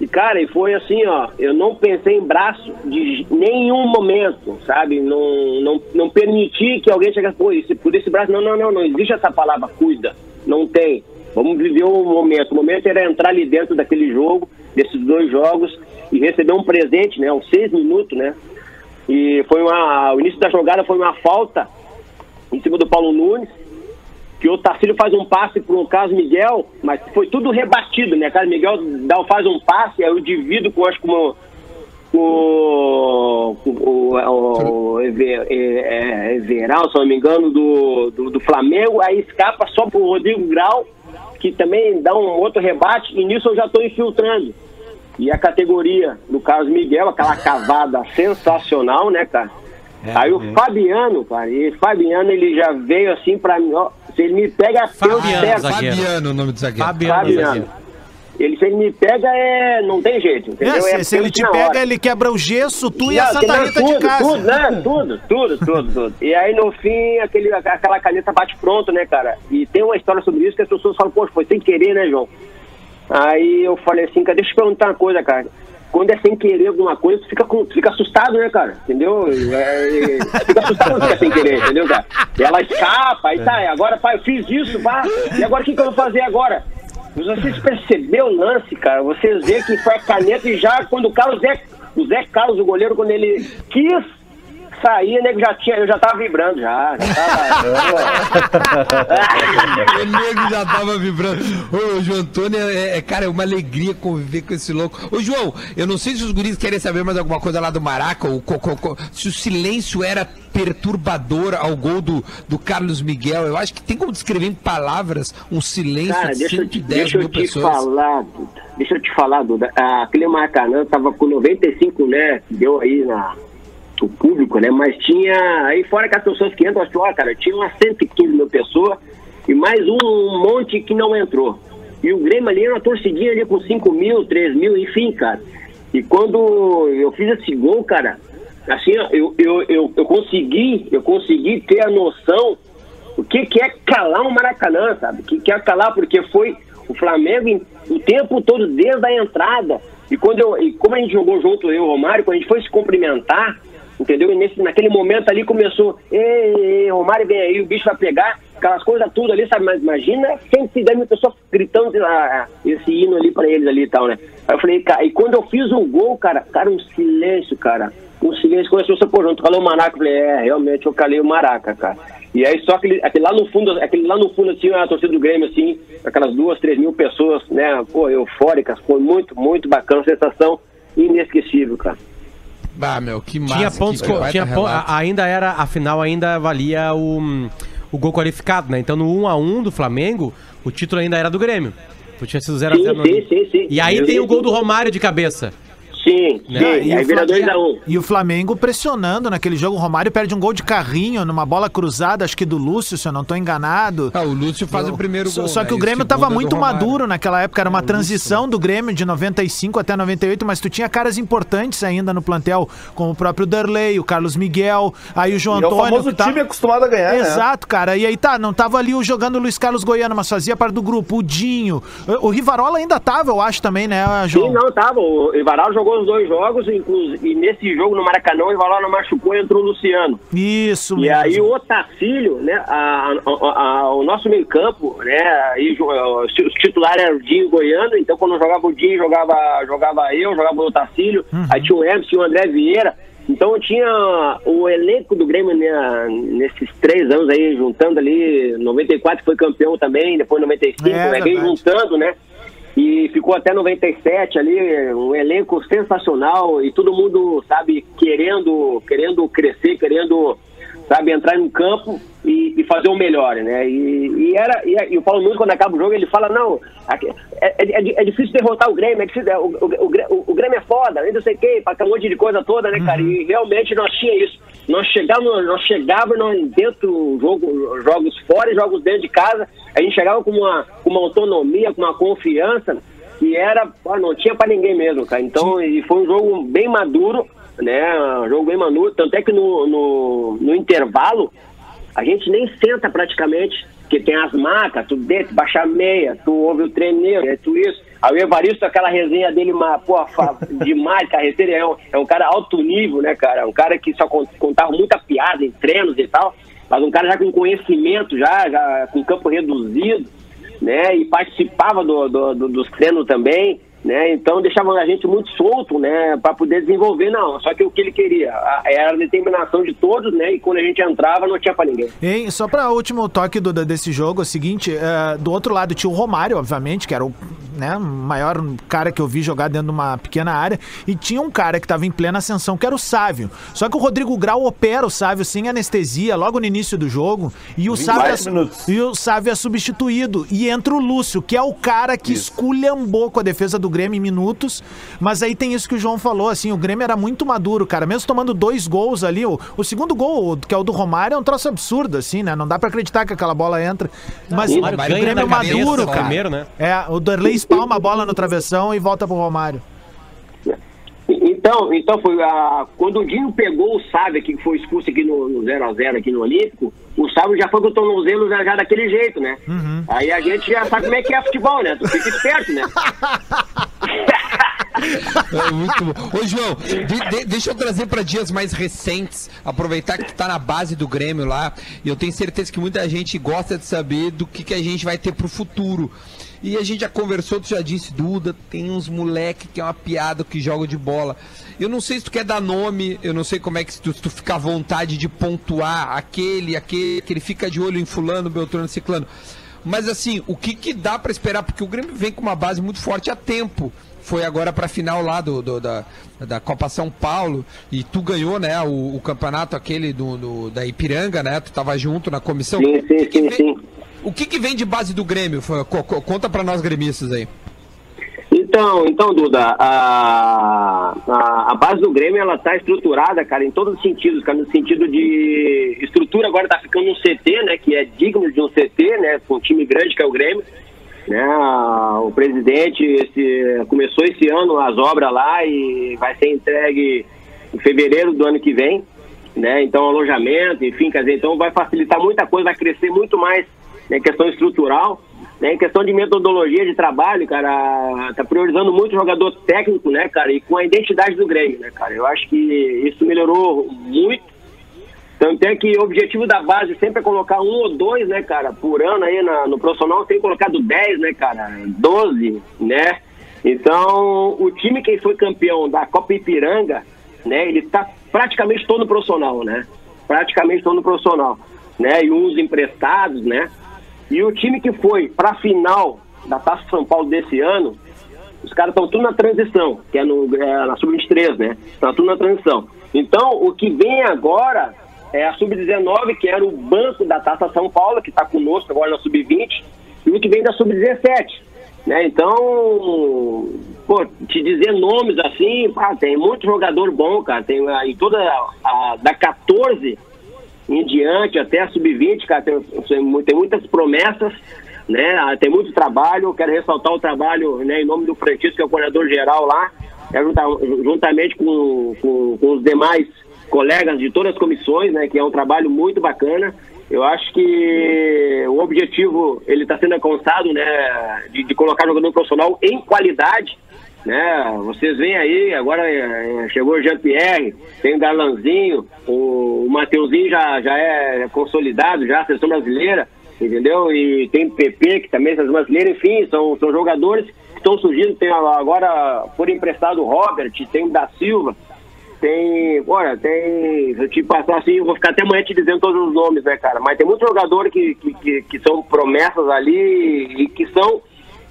E, cara, e foi assim, ó, eu não pensei em braço de nenhum momento, sabe? Não, não, não permiti que alguém chegasse, pô, esse, por esse braço, não, não, não, não existe essa palavra cuida, não tem. Vamos viver o momento. O momento era entrar ali dentro daquele jogo, desses dois jogos, e receber um presente, né, aos seis minutos, né? E foi uma, o início da jogada foi uma falta em cima do Paulo Nunes, que o Tarcílio faz um passe para o Carlos Miguel, mas foi tudo rebatido, né? Carlos Miguel dá, faz um passe, aí eu divido com, acho, com, o, o, o, o Eve- é, é, Everal, se não me engano, do, do, do Flamengo, aí escapa só pro Rodrigo Grau, que também dá um outro rebate, e nisso eu já estou infiltrando. E a categoria do Carlos Miguel, aquela cavada sensacional, né, cara? Aí o Fabiano, cara, e Fabiano ele já veio assim pra mim, ó, se ele me pega, eu Fabiano, zagueiro. Fabiano, o nome do zagueiro. Fabiano, Fabiano. zagueiro. Ele, se ele me pega, é, não tem jeito, entendeu? É, se, É se ele te pega, hora. ele quebra o gesso, tu e a Não, Santa não, Rita tudo, de casa. Tudo, né? Tudo, tudo, tudo, tudo. E aí, no fim, aquele, aquela caneta bate pronto, né, cara? E tem uma história sobre isso que as pessoas falam, poxa, foi sem querer, né, João? Aí eu falei assim, cara, deixa eu te perguntar uma coisa, cara. Quando é sem querer alguma coisa, tu fica, com, tu fica assustado, né, cara? Entendeu? É, tu fica assustado quando é sem querer, entendeu, cara? E ela escapa, aí tá, agora, pai, eu fiz isso, pá, e agora o que, que eu vou fazer agora? Vocês perceberam o lance, cara? Vocês vê que foi a caneta e já quando o Carlos Zé, o Zé Carlos, o goleiro, quando ele quis né, que já tinha, eu já tava vibrando já, já tava... O nego já tava vibrando. Ô, o João Antônio, é, é, cara, é uma alegria conviver com esse louco. Ô, João, eu não sei se os guris querem saber mais alguma coisa lá do Maraca, ou co- co- co- se o silêncio era perturbador ao gol do, do Carlos Miguel. Eu acho que tem como descrever em palavras um silêncio Cara, de deixa eu te, 110 deixa eu mil te pessoas. falar, Duda. Deixa eu te falar, Duda. Ah, Aquele Maracanã tava com 95, né? Deu aí na, o público, né? Mas tinha. Aí fora que as pessoas que entram, acho que, ó, cara, tinha umas 115 mil pessoas e mais um monte que não entrou. E o Grêmio ali era uma torcidinha ali com 5 mil, 3 mil, enfim, cara. E quando eu fiz esse gol, cara, assim, eu, eu, eu, eu consegui, eu consegui ter a noção o que, que é calar um Maracanã, sabe? O que, que é calar, porque foi o Flamengo o tempo todo, desde a entrada. E quando eu, e como a gente jogou junto, eu e o Romário, quando a gente foi se cumprimentar, entendeu? E nesse, naquele momento ali começou, ei, Romário vem aí, o bicho vai pegar, aquelas coisas tudo ali, sabe? Mas imagina 110 mil pessoas gritando ah, esse hino ali pra eles ali e tal, né? Aí eu falei, cara, e quando eu fiz o gol, cara, cara, um silêncio, cara. Um silêncio, começou a pô, junto, calou o Maraca, eu falei, é, realmente eu calei o Maraca, cara. E aí só aquele, aquele lá no fundo, aquele lá no fundo, assim, a torcida do Grêmio, assim, aquelas duas, três mil pessoas, né, pô, eufóricas, foi muito, muito bacana, sensação inesquecível, cara. Ah, meu, que massa. Tinha pontos, que baita tinha pon- relato. ainda era, a final ainda valia o, o gol qualificado, né? Então no 1 a 1 do Flamengo, o título ainda era do Grêmio. Tinha sido 0 a 0 no- Sim, sim, sim, sim. E aí tem o gol do Romário de cabeça. Sim, sim, Né? E aí o vira Flamengo- 2x1. E o Flamengo pressionando naquele jogo. O Romário perde um gol de carrinho numa bola cruzada, acho que do Lúcio, se eu não tô enganado. Ah, o Lúcio faz o primeiro Só, gol. só né? que o Grêmio segundo tava é muito maduro naquela época, era uma transição do Grêmio de 95 até 98, mas tu tinha caras importantes ainda no plantel, como o próprio Derlei, o Carlos Miguel, aí o João E é o Antônio. famoso tá- time acostumado a ganhar, né? Exato, cara. E aí tá, não tava ali o jogando o Luiz Carlos Goiano, mas fazia parte do grupo, o Dinho. O o Rivarola ainda tava, eu acho também, né, João? Sim, não, tava. O Ivaral jogou os dois jogos, inclusive, e nesse jogo no Maracanã, o não machucou e entrou o Luciano. Isso E mesmo. aí o Otacílio, né, a- a- a- o nosso meio campo, né, aí jo- os titulares eram o Dinho e o Goiano, então quando jogava o Dinho, jogava, jogava eu, jogava o Otacílio, aí tinha o Emerson, tinha o André Vieira, então eu tinha o elenco do Grêmio né, nesses três anos aí, juntando ali, 94 foi campeão também, depois 95, É, né, verdade. juntando, né, e ficou até 97 ali, um elenco sensacional e todo mundo, sabe, querendo, querendo crescer, querendo, sabe, entrar no campo e, e fazer o melhor, né? E, e era, e, e o Paulo Nunes, quando acaba o jogo, ele fala, não, aqui- é, é- é difícil derrotar o Grêmio, é difícil, é, o, o, o, Grê- o Grêmio é foda, nem não sei o quê, pra aquele monte de coisa toda, né, cara? E realmente nós tinha isso. Nós chegávamos, nós chegávamos nós dentro do jogo, jogos fora e jogos dentro de casa, a gente chegava com uma, com uma autonomia, com uma confiança, que era, pô, não tinha pra ninguém mesmo, cara. Então, e foi um jogo bem maduro, né? Um jogo bem maduro, tanto é que no, no, no intervalo, a gente nem senta praticamente, porque tem as marcas, tu deita, baixa a meia, tu ouve o treineiro, é tu isso. Aí o Evaristo, aquela resenha dele, uma, pô, demais, carreteiro, é um, é um cara alto nível, né, cara? Um cara que só con- contava muita piada em treinos e tal, mas um cara já com conhecimento, já, já com campo reduzido, né? E participava do, do- do- dos treinos também, né? Então deixava a gente muito solto, né? Para poder desenvolver, não. Só que o que ele queria era a determinação de todos, né? E quando a gente entrava, não tinha para ninguém. Só para último toque do, desse jogo, é o seguinte, é, do outro lado tinha o Romário, obviamente, que era o né, o maior cara que eu vi jogar dentro de uma pequena área, e tinha um cara que estava em plena ascensão, que era o Sávio. Só que o Rodrigo Grau opera o Sávio sem anestesia logo no início do jogo, e o Sávio é, 20 minutos. e o Sávio é substituído. E entra o Lúcio, que é o cara que esculhambou com a defesa do Grêmio em minutos. Mas aí tem isso que o João falou, assim, o Grêmio era muito maduro, cara. Mesmo tomando dois gols ali, o, o segundo gol, que é o do Romário, é um troço absurdo, assim, né? Não dá pra acreditar que aquela bola entra. Mas o o Romário ganha Grêmio cabeça maduro, no cara. primeiro, né? É, o Derlei espalma a bola no travessão e volta pro Romário. Então, então foi a, quando o Dinho pegou o Sábio aqui, que foi expulso aqui no 0x0 aqui no Olímpico, o Sábio já foi com o tornozelo já, já daquele jeito, né? Aí a gente já sabe como é que é futebol, né? Tu fica esperto, né? É muito bom. Ô, João, de- de- deixa eu trazer para dias mais recentes, aproveitar que tu tá na base do Grêmio lá, e eu tenho certeza que muita gente gosta de saber do que, que a gente vai ter pro futuro. E a gente já conversou, tu já disse, Duda, tem uns moleque que é uma piada que jogam de bola. Eu não sei se tu quer dar nome, eu não sei como é que se tu, se tu fica à vontade de pontuar aquele, aquele, que ele fica de olho em fulano, Beltrano, Ciclano. Mas assim, o que, que dá pra esperar? Porque o Grêmio vem com uma base muito forte há tempo. Foi agora pra final lá do, do- da, da Copa São Paulo e tu ganhou, né, o, o campeonato aquele do, do- da Ipiranga, né? Tu tava junto na comissão. Sim, que sim, que sim, vem- sim. O que, que vem de base do Grêmio? Conta pra nós gremistas aí. Então, então, Duda, a, a, a base do Grêmio ela tá estruturada, cara, em todos os sentidos, cara, no sentido de estrutura agora tá ficando um CT, né, que é digno de um CT, né, com um time grande que é o Grêmio, né, o presidente esse, começou esse ano as obras lá e vai ser entregue em fevereiro do ano que vem, né, então alojamento, enfim, quer dizer, então vai facilitar muita coisa, vai crescer muito mais né, questão estrutural, né, em questão de metodologia de trabalho, cara, tá priorizando muito o jogador técnico, né, cara, e com a identidade do Grêmio, né, cara, eu acho que isso melhorou muito, tanto é que o objetivo da base sempre é colocar um ou dois, né, cara, por ano aí na- no profissional, tem colocado 10, né, cara, 12, né, então o time que foi campeão da Copa Ipiranga, né, ele tá praticamente todo profissional, né, praticamente todo profissional, né, e uns emprestados, né, e o time que foi pra final da Taça São Paulo desse ano, os caras estão tudo na transição, que é, no, é na Sub-23, né? Estão tudo na transição. Então, o que vem agora é a Sub-19, que era o banco da Taça São Paulo, que está conosco agora na Sub-20, e o que vem da Sub-17. Né? Então, pô, te dizer nomes assim, pá, tem muito jogador bom, cara. Tem ah, em toda a, a- da 14 em diante, até a sub-20, cara, tem, tem- muitas promessas, né? Ah, Tem muito trabalho. Quero ressaltar o trabalho, né, em nome do Francisco, que é o coordenador geral lá, é, junta- juntamente com, com, com os demais colegas de todas as comissões, né? Que é um trabalho muito bacana. Eu acho que o objetivo ele está sendo alcançado, né? De, de colocar jogador profissional em qualidade, né? Vocês veem aí, agora eh, chegou o Jean-Pierre, tem o Garlanzinho, o, Mateuzinho já, já é consolidado, já a seleção brasileira, entendeu? E tem PP, que também é seleção brasileira, enfim, são, são jogadores que estão surgindo, tem agora, por emprestado, o Robert, tem o da Silva, tem, olha, tem, se eu te passar assim, eu vou ficar até amanhã te dizendo todos os nomes, né, cara, mas tem muitos jogadores que, que, que, que são promessas ali e que são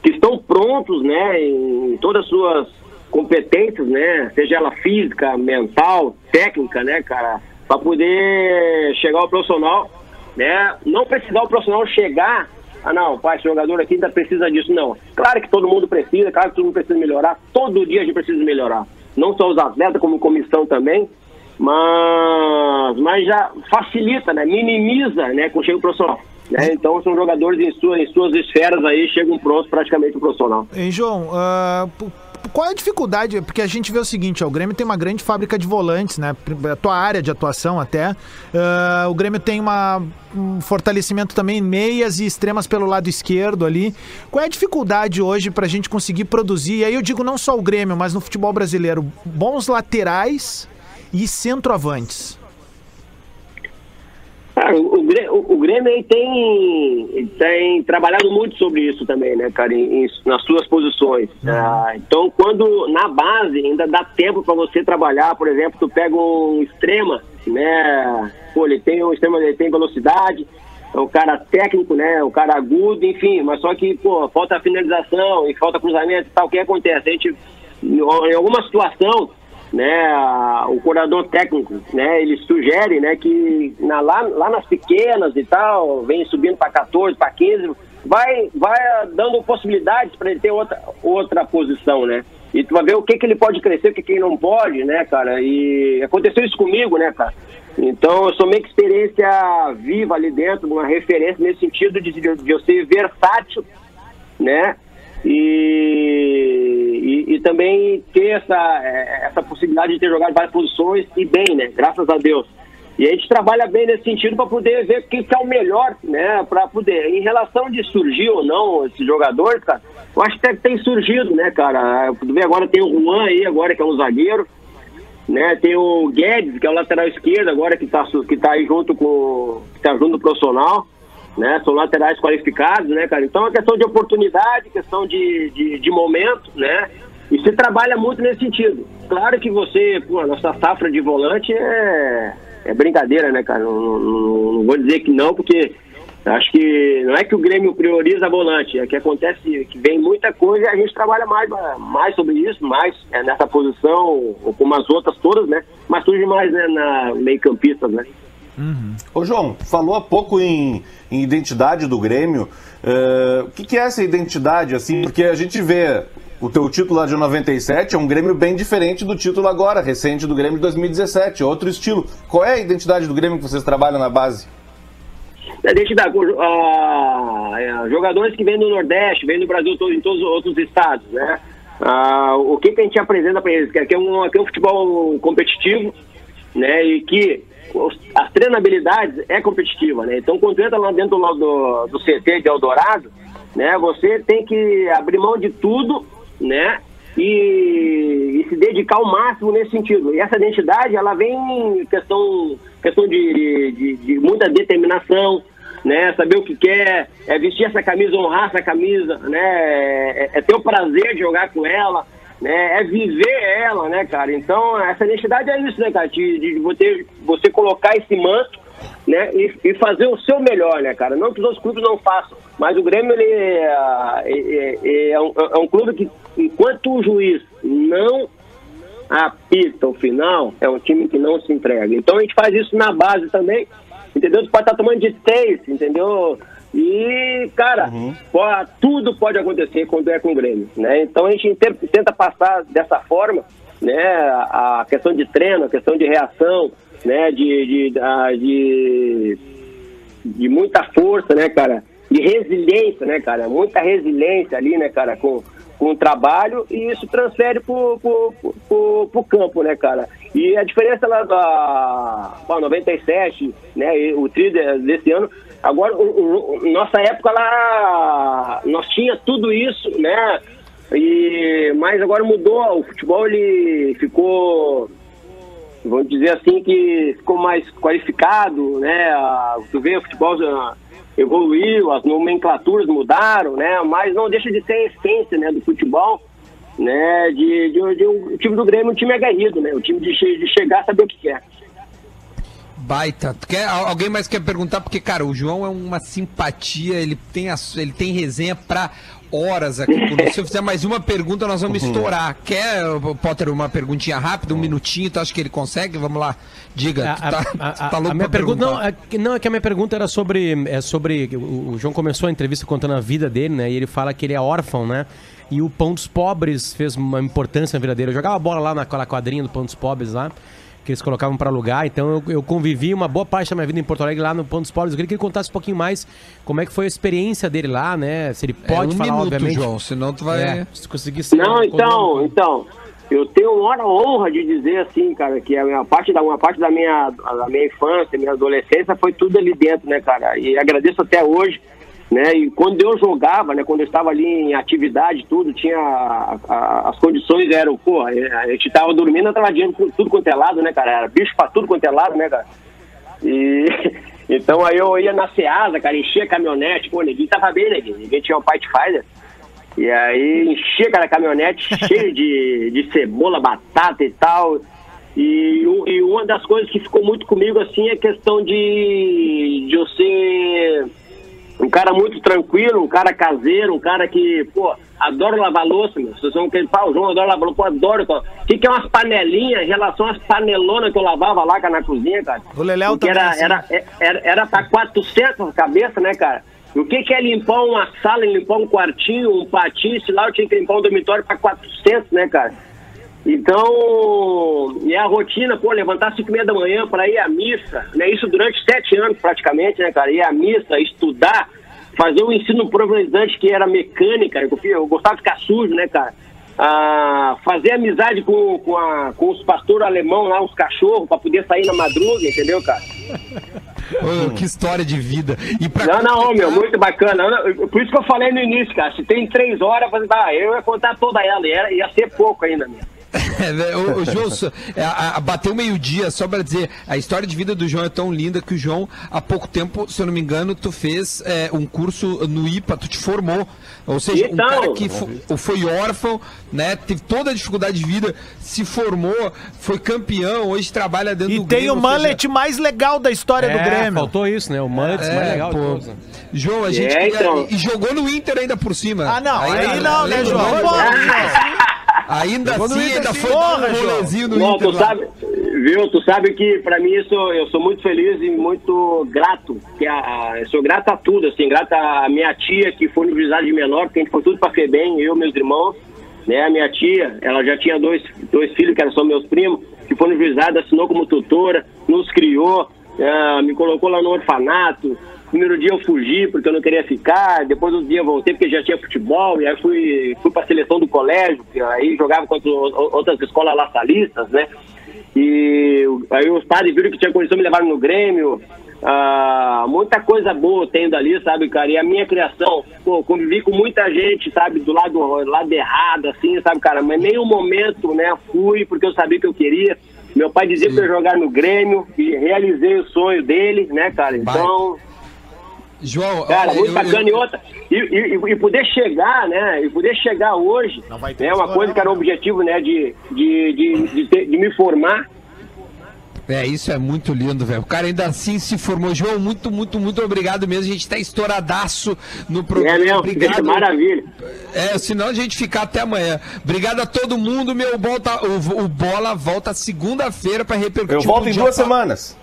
que estão prontos, né, em todas as suas competências, né, seja ela física, mental, técnica, né, cara, para poder chegar ao profissional, né, não precisar o profissional chegar, ah não, pai, esse jogador aqui ainda precisa disso, não. Claro que todo mundo precisa, claro que todo mundo precisa melhorar, todo dia a gente precisa melhorar, não só os atletas, como comissão também, mas, mas já facilita, né, minimiza, né, com o chego profissional. Né? Então são jogadores em, sua, em suas esferas aí, chegam prontos praticamente profissional. Hein, João, p- qual é a dificuldade? Porque a gente vê o seguinte, ó, o Grêmio tem uma grande fábrica de volantes, né? A tua área de atuação até. Ah, o Grêmio tem uma, um fortalecimento também em meias e extremas pelo lado esquerdo ali. Qual é a dificuldade hoje pra gente conseguir produzir? E aí eu digo não só o Grêmio, mas no futebol brasileiro, bons laterais e centroavantes. Cara, o, o Grê- o- o Grêmio tem, tem trabalhado muito sobre isso também, né, cara, em- em- nas suas posições. Ah, então, quando na base ainda dá tempo para você trabalhar, por exemplo, tu pega um extrema, né, pô, ele tem um extrema, ele tem velocidade, é um cara técnico, né? Um cara agudo, enfim, mas só que, pô, falta finalização e falta cruzamento e tal. O que acontece? A gente, em alguma situação, né, a- o coordenador técnico, né, ele sugere, né, que na, lá, lá nas pequenas e tal, vem subindo para 14, para 15, vai, vai dando possibilidades para ele ter outra, outra posição, né? E tu vai ver o que, que ele pode crescer, o que, que ele não pode, né, cara? E aconteceu isso comigo, né, cara? Então eu sou meio que experiência viva ali dentro, uma referência nesse sentido de, de eu ser versátil, né? E, e, e também ter essa, eh, essa possibilidade de ter jogado várias posições e bem, né? Graças a Deus. E a gente trabalha bem nesse sentido para poder ver quem que é o melhor, né? Para poder. Em relação de surgir ou não esses jogadores, cara, eu acho que tem surgido, né, cara? Tu vê agora tem o Juan aí, agora que é um zagueiro, né? Tem o Guedes, que é o lateral esquerdo agora que tá, su- que tá aí junto com. que tá junto no profissional, né? São laterais qualificados, né, cara? Então é questão de oportunidade, questão de, de, de momento, né? E se trabalha muito nesse sentido. Claro que você, pô, a nossa safra de volante é, é brincadeira, né, cara? Não, não- não- vou dizer que não, porque acho que não é que o Grêmio prioriza volante, é que acontece que vem muita coisa e a gente trabalha mais, mais sobre isso, mais é, nessa posição, ou como as outras todas, né? Mas surge mais né, na meio campistas, né? Ô João, falou há pouco em, em identidade do Grêmio. Eh, o que, que é essa identidade, assim? Porque a gente vê o teu título lá de 97, é um Grêmio bem diferente do título agora, recente do Grêmio de 2017, é outro estilo. Qual é a identidade do Grêmio que vocês trabalham na base? A identidade, é, jogadores que vêm do Nordeste, vêm do Brasil todo, em todos os outros estados, né? Ah, o que, que a gente apresenta para eles? Que é, um, aqui é um futebol competitivo, né? E que as treinabilidades é competitiva, né? Então, quando entra lá dentro do, do CT de Eldorado, né? Você tem que abrir mão de tudo, né? E, e se dedicar ao máximo nesse sentido. E essa identidade, ela vem em questão, questão de, de, de muita determinação, né? Saber o que quer, é vestir essa camisa, honrar essa camisa, né? É, é ter o prazer de jogar com ela, né? É viver ela, né, cara? Então, essa identidade é isso, né, cara? De, de você, você colocar esse manto, né? E, e fazer o seu melhor, né, cara? Não que os outros clubes não façam, mas o Grêmio, ele é, é, é- um, é um clube que, enquanto o juiz não apita o final, é um time que não se entrega. Então a gente faz isso na base também, entendeu? Tu pode estar tomando de seis, entendeu? E, cara, pô, tudo pode acontecer quando é com o Grêmio, né? Então a gente tenta passar dessa forma, né? A questão de treino, a questão de reação, né? De, de, de, de muita força, né, cara? De resiliência, né, cara? Muita resiliência ali, né, cara, com, com o trabalho e isso transfere pro, pro, pro, pro campo, né, cara? E a diferença lá da pô, 97, né, o tri de- desse ano, agora, o, o- nossa época lá, nós tinha tudo isso, né? E, mas agora mudou, o futebol ele ficou vamos dizer assim que ficou mais qualificado, né? Tu vê o futebol evoluiu, as nomenclaturas mudaram, né? Mas não deixa de ser a essência, né, do futebol, né? De, de, de um, o time do Grêmio, é um time aguerrido, né? O time de, che- de chegar, saber o que quer. Baita. Quer, al- alguém mais quer perguntar? Porque, cara, o João é uma simpatia, ele tem, ass- ele tem resenha pra horas aqui conosco. Se eu fizer mais uma pergunta, nós vamos estourar. Quer, Potter, uma perguntinha rápida, um minutinho? Tu acha que ele consegue? Vamos lá. Diga. A, tu tá, a- tu a- tá a louco minha pergunta não é, que- não, é que a minha pergunta era sobre. É sobre o, o João começou a entrevista contando a vida dele, né? E ele fala que ele é órfão, né? E o Pão dos Pobres fez uma importância dele. Eu jogava bola lá naquela quadrinha do Pão dos Pobres lá, que eles colocavam pra alugar. Então eu, eu convivi uma boa parte da minha vida em Porto Alegre lá no Pão dos Pobres. Eu queria que ele contasse um pouquinho mais como é que foi a experiência dele lá, né? Se ele pode é um falar, minuto, obviamente. João, senão tu vai... É, se conseguir ser Não, um então, então, eu tenho uma honra de dizer assim, cara, que a minha parte da uma parte da minha da minha infância, minha adolescência foi tudo ali dentro, né, cara? E agradeço até hoje, né? E quando eu jogava, né, quando eu estava ali em atividade, tudo tinha a- a- as condições eram, pô, a gente tava dormindo, tava dinheiro tudo quanto é lado, né, cara? Era bicho pra tudo quanto é lado, né, cara? E então aí eu ia na Ceasa, cara, enchia a caminhonete, pô, ninguém tava bem, né? Ninguém tinha um Pathfinder. E aí enchia aquela caminhonete cheio de, de cebola, batata e tal. E, o- e uma das coisas que ficou muito comigo assim é a questão de, de eu ser um cara muito tranquilo, um cara caseiro, um cara que, pô, adoro lavar louça, meu. Vocês vão querer, o João adora lavar louça, pô, adoro. O que, que é umas panelinhas em relação às panelonas que eu lavava lá cara, na cozinha, cara? O Porque também, era, assim. era, era, era pra 400 cabeça, né, cara? O que, que é limpar uma sala, limpar um quartinho, um patice lá, eu tinha que limpar um dormitório pra 400, né, cara? Então, e a rotina, pô, levantar às 5 e meia da manhã para ir à missa, né? Isso durante sete anos praticamente, né, cara? Ir à missa, estudar, fazer o ensino profissionalizante que era mecânica, eu, eu gostava de ficar sujo, né, cara? Ah, fazer amizade com, com, a- com os pastores alemão lá, os cachorros, para poder sair na madruga, entendeu, cara? Ô, que história de vida. E pra Não, não, meu, muito bacana. Por isso que eu falei no início, cara. Se tem três horas, eu ah, ia contar toda ela. E era- ia ser pouco ainda, meu. É, velho, ô, ô, João, é, a- a- bateu meio-dia, só pra dizer, a história de vida do João é tão linda que o João, há pouco tempo, se eu não me engano, tu fez é, um curso no IPA, tu te formou. Ou seja, Então. um cara que fo- foi órfão, né, teve toda a dificuldade de vida, se formou, foi campeão, hoje trabalha dentro E do tem Grêmio, o ou seja, mullet mais legal da história do É, Grêmio. faltou isso, né? O mullet mais É, legal de pô. todos, né? João, a gente É, então. e jogou no Inter ainda por cima. Ah, não, aí não, né? João? Não, Porra, Ainda no assim, Inter, ainda sim. foi Porra, um rolezinho no Não, Inter. tu lá. sabe, viu? Tu sabe que pra mim isso, eu sou muito feliz e muito grato. Que a, a- eu sou grato a tudo, assim, grato à minha tia que foi universidade de menor, que a gente foi tudo pra FEBEM, eu e meus irmãos. Né, a minha tia, ela já tinha dois, dois filhos que eram só meus primos, que foi universidade, assinou como tutora, nos criou, ah, me colocou lá no orfanato. Primeiro dia eu fugi porque eu não queria ficar, depois outro dia eu voltei porque já tinha futebol, e aí fui, fui pra seleção do colégio, aí jogava contra outras escolas laçalistas, né? E aí os padres viram que tinha condição, me levaram no Grêmio. Ah, muita coisa boa tendo ali, sabe, cara? E a minha criação, pô, convivi com muita gente, sabe, do lado, lado errado, assim, sabe, cara? Mas em nenhum momento, né, fui porque eu sabia que eu queria. Meu pai dizia pra eu jogar no Grêmio e realizei o sonho dele, né, cara? Então, João, Cara, olha, muito eu- bacana. eu- E outra, e, e- e poder chegar, né? E poder chegar hoje, vai ter é uma coisa que era o objetivo, né? De, de, de, de, ter- de me formar. É, isso é muito lindo, velho. O cara ainda assim se formou. João, muito, muito, muito obrigado mesmo. A gente tá estouradaço no programa. É mesmo, obrigado. maravilha. É, senão a gente ficar até amanhã. Obrigado a todo mundo, meu. Volta, o, o Bola volta segunda-feira pra repercutir. Eu volto em duas semanas.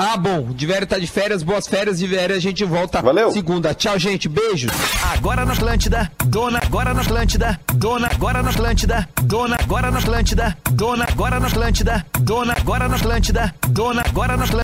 Ah, bom. De Vério tá de férias. Boas férias, de Vério. A gente volta Valeu. segunda. Tchau, gente. Beijos. Agora na Atlântida, dona, agora na Atlântida, dona, agora na Atlântida, dona, agora na Atlântida, dona, agora na Atlântida, dona, agora na Atlântida, dona, agora na Atlântida.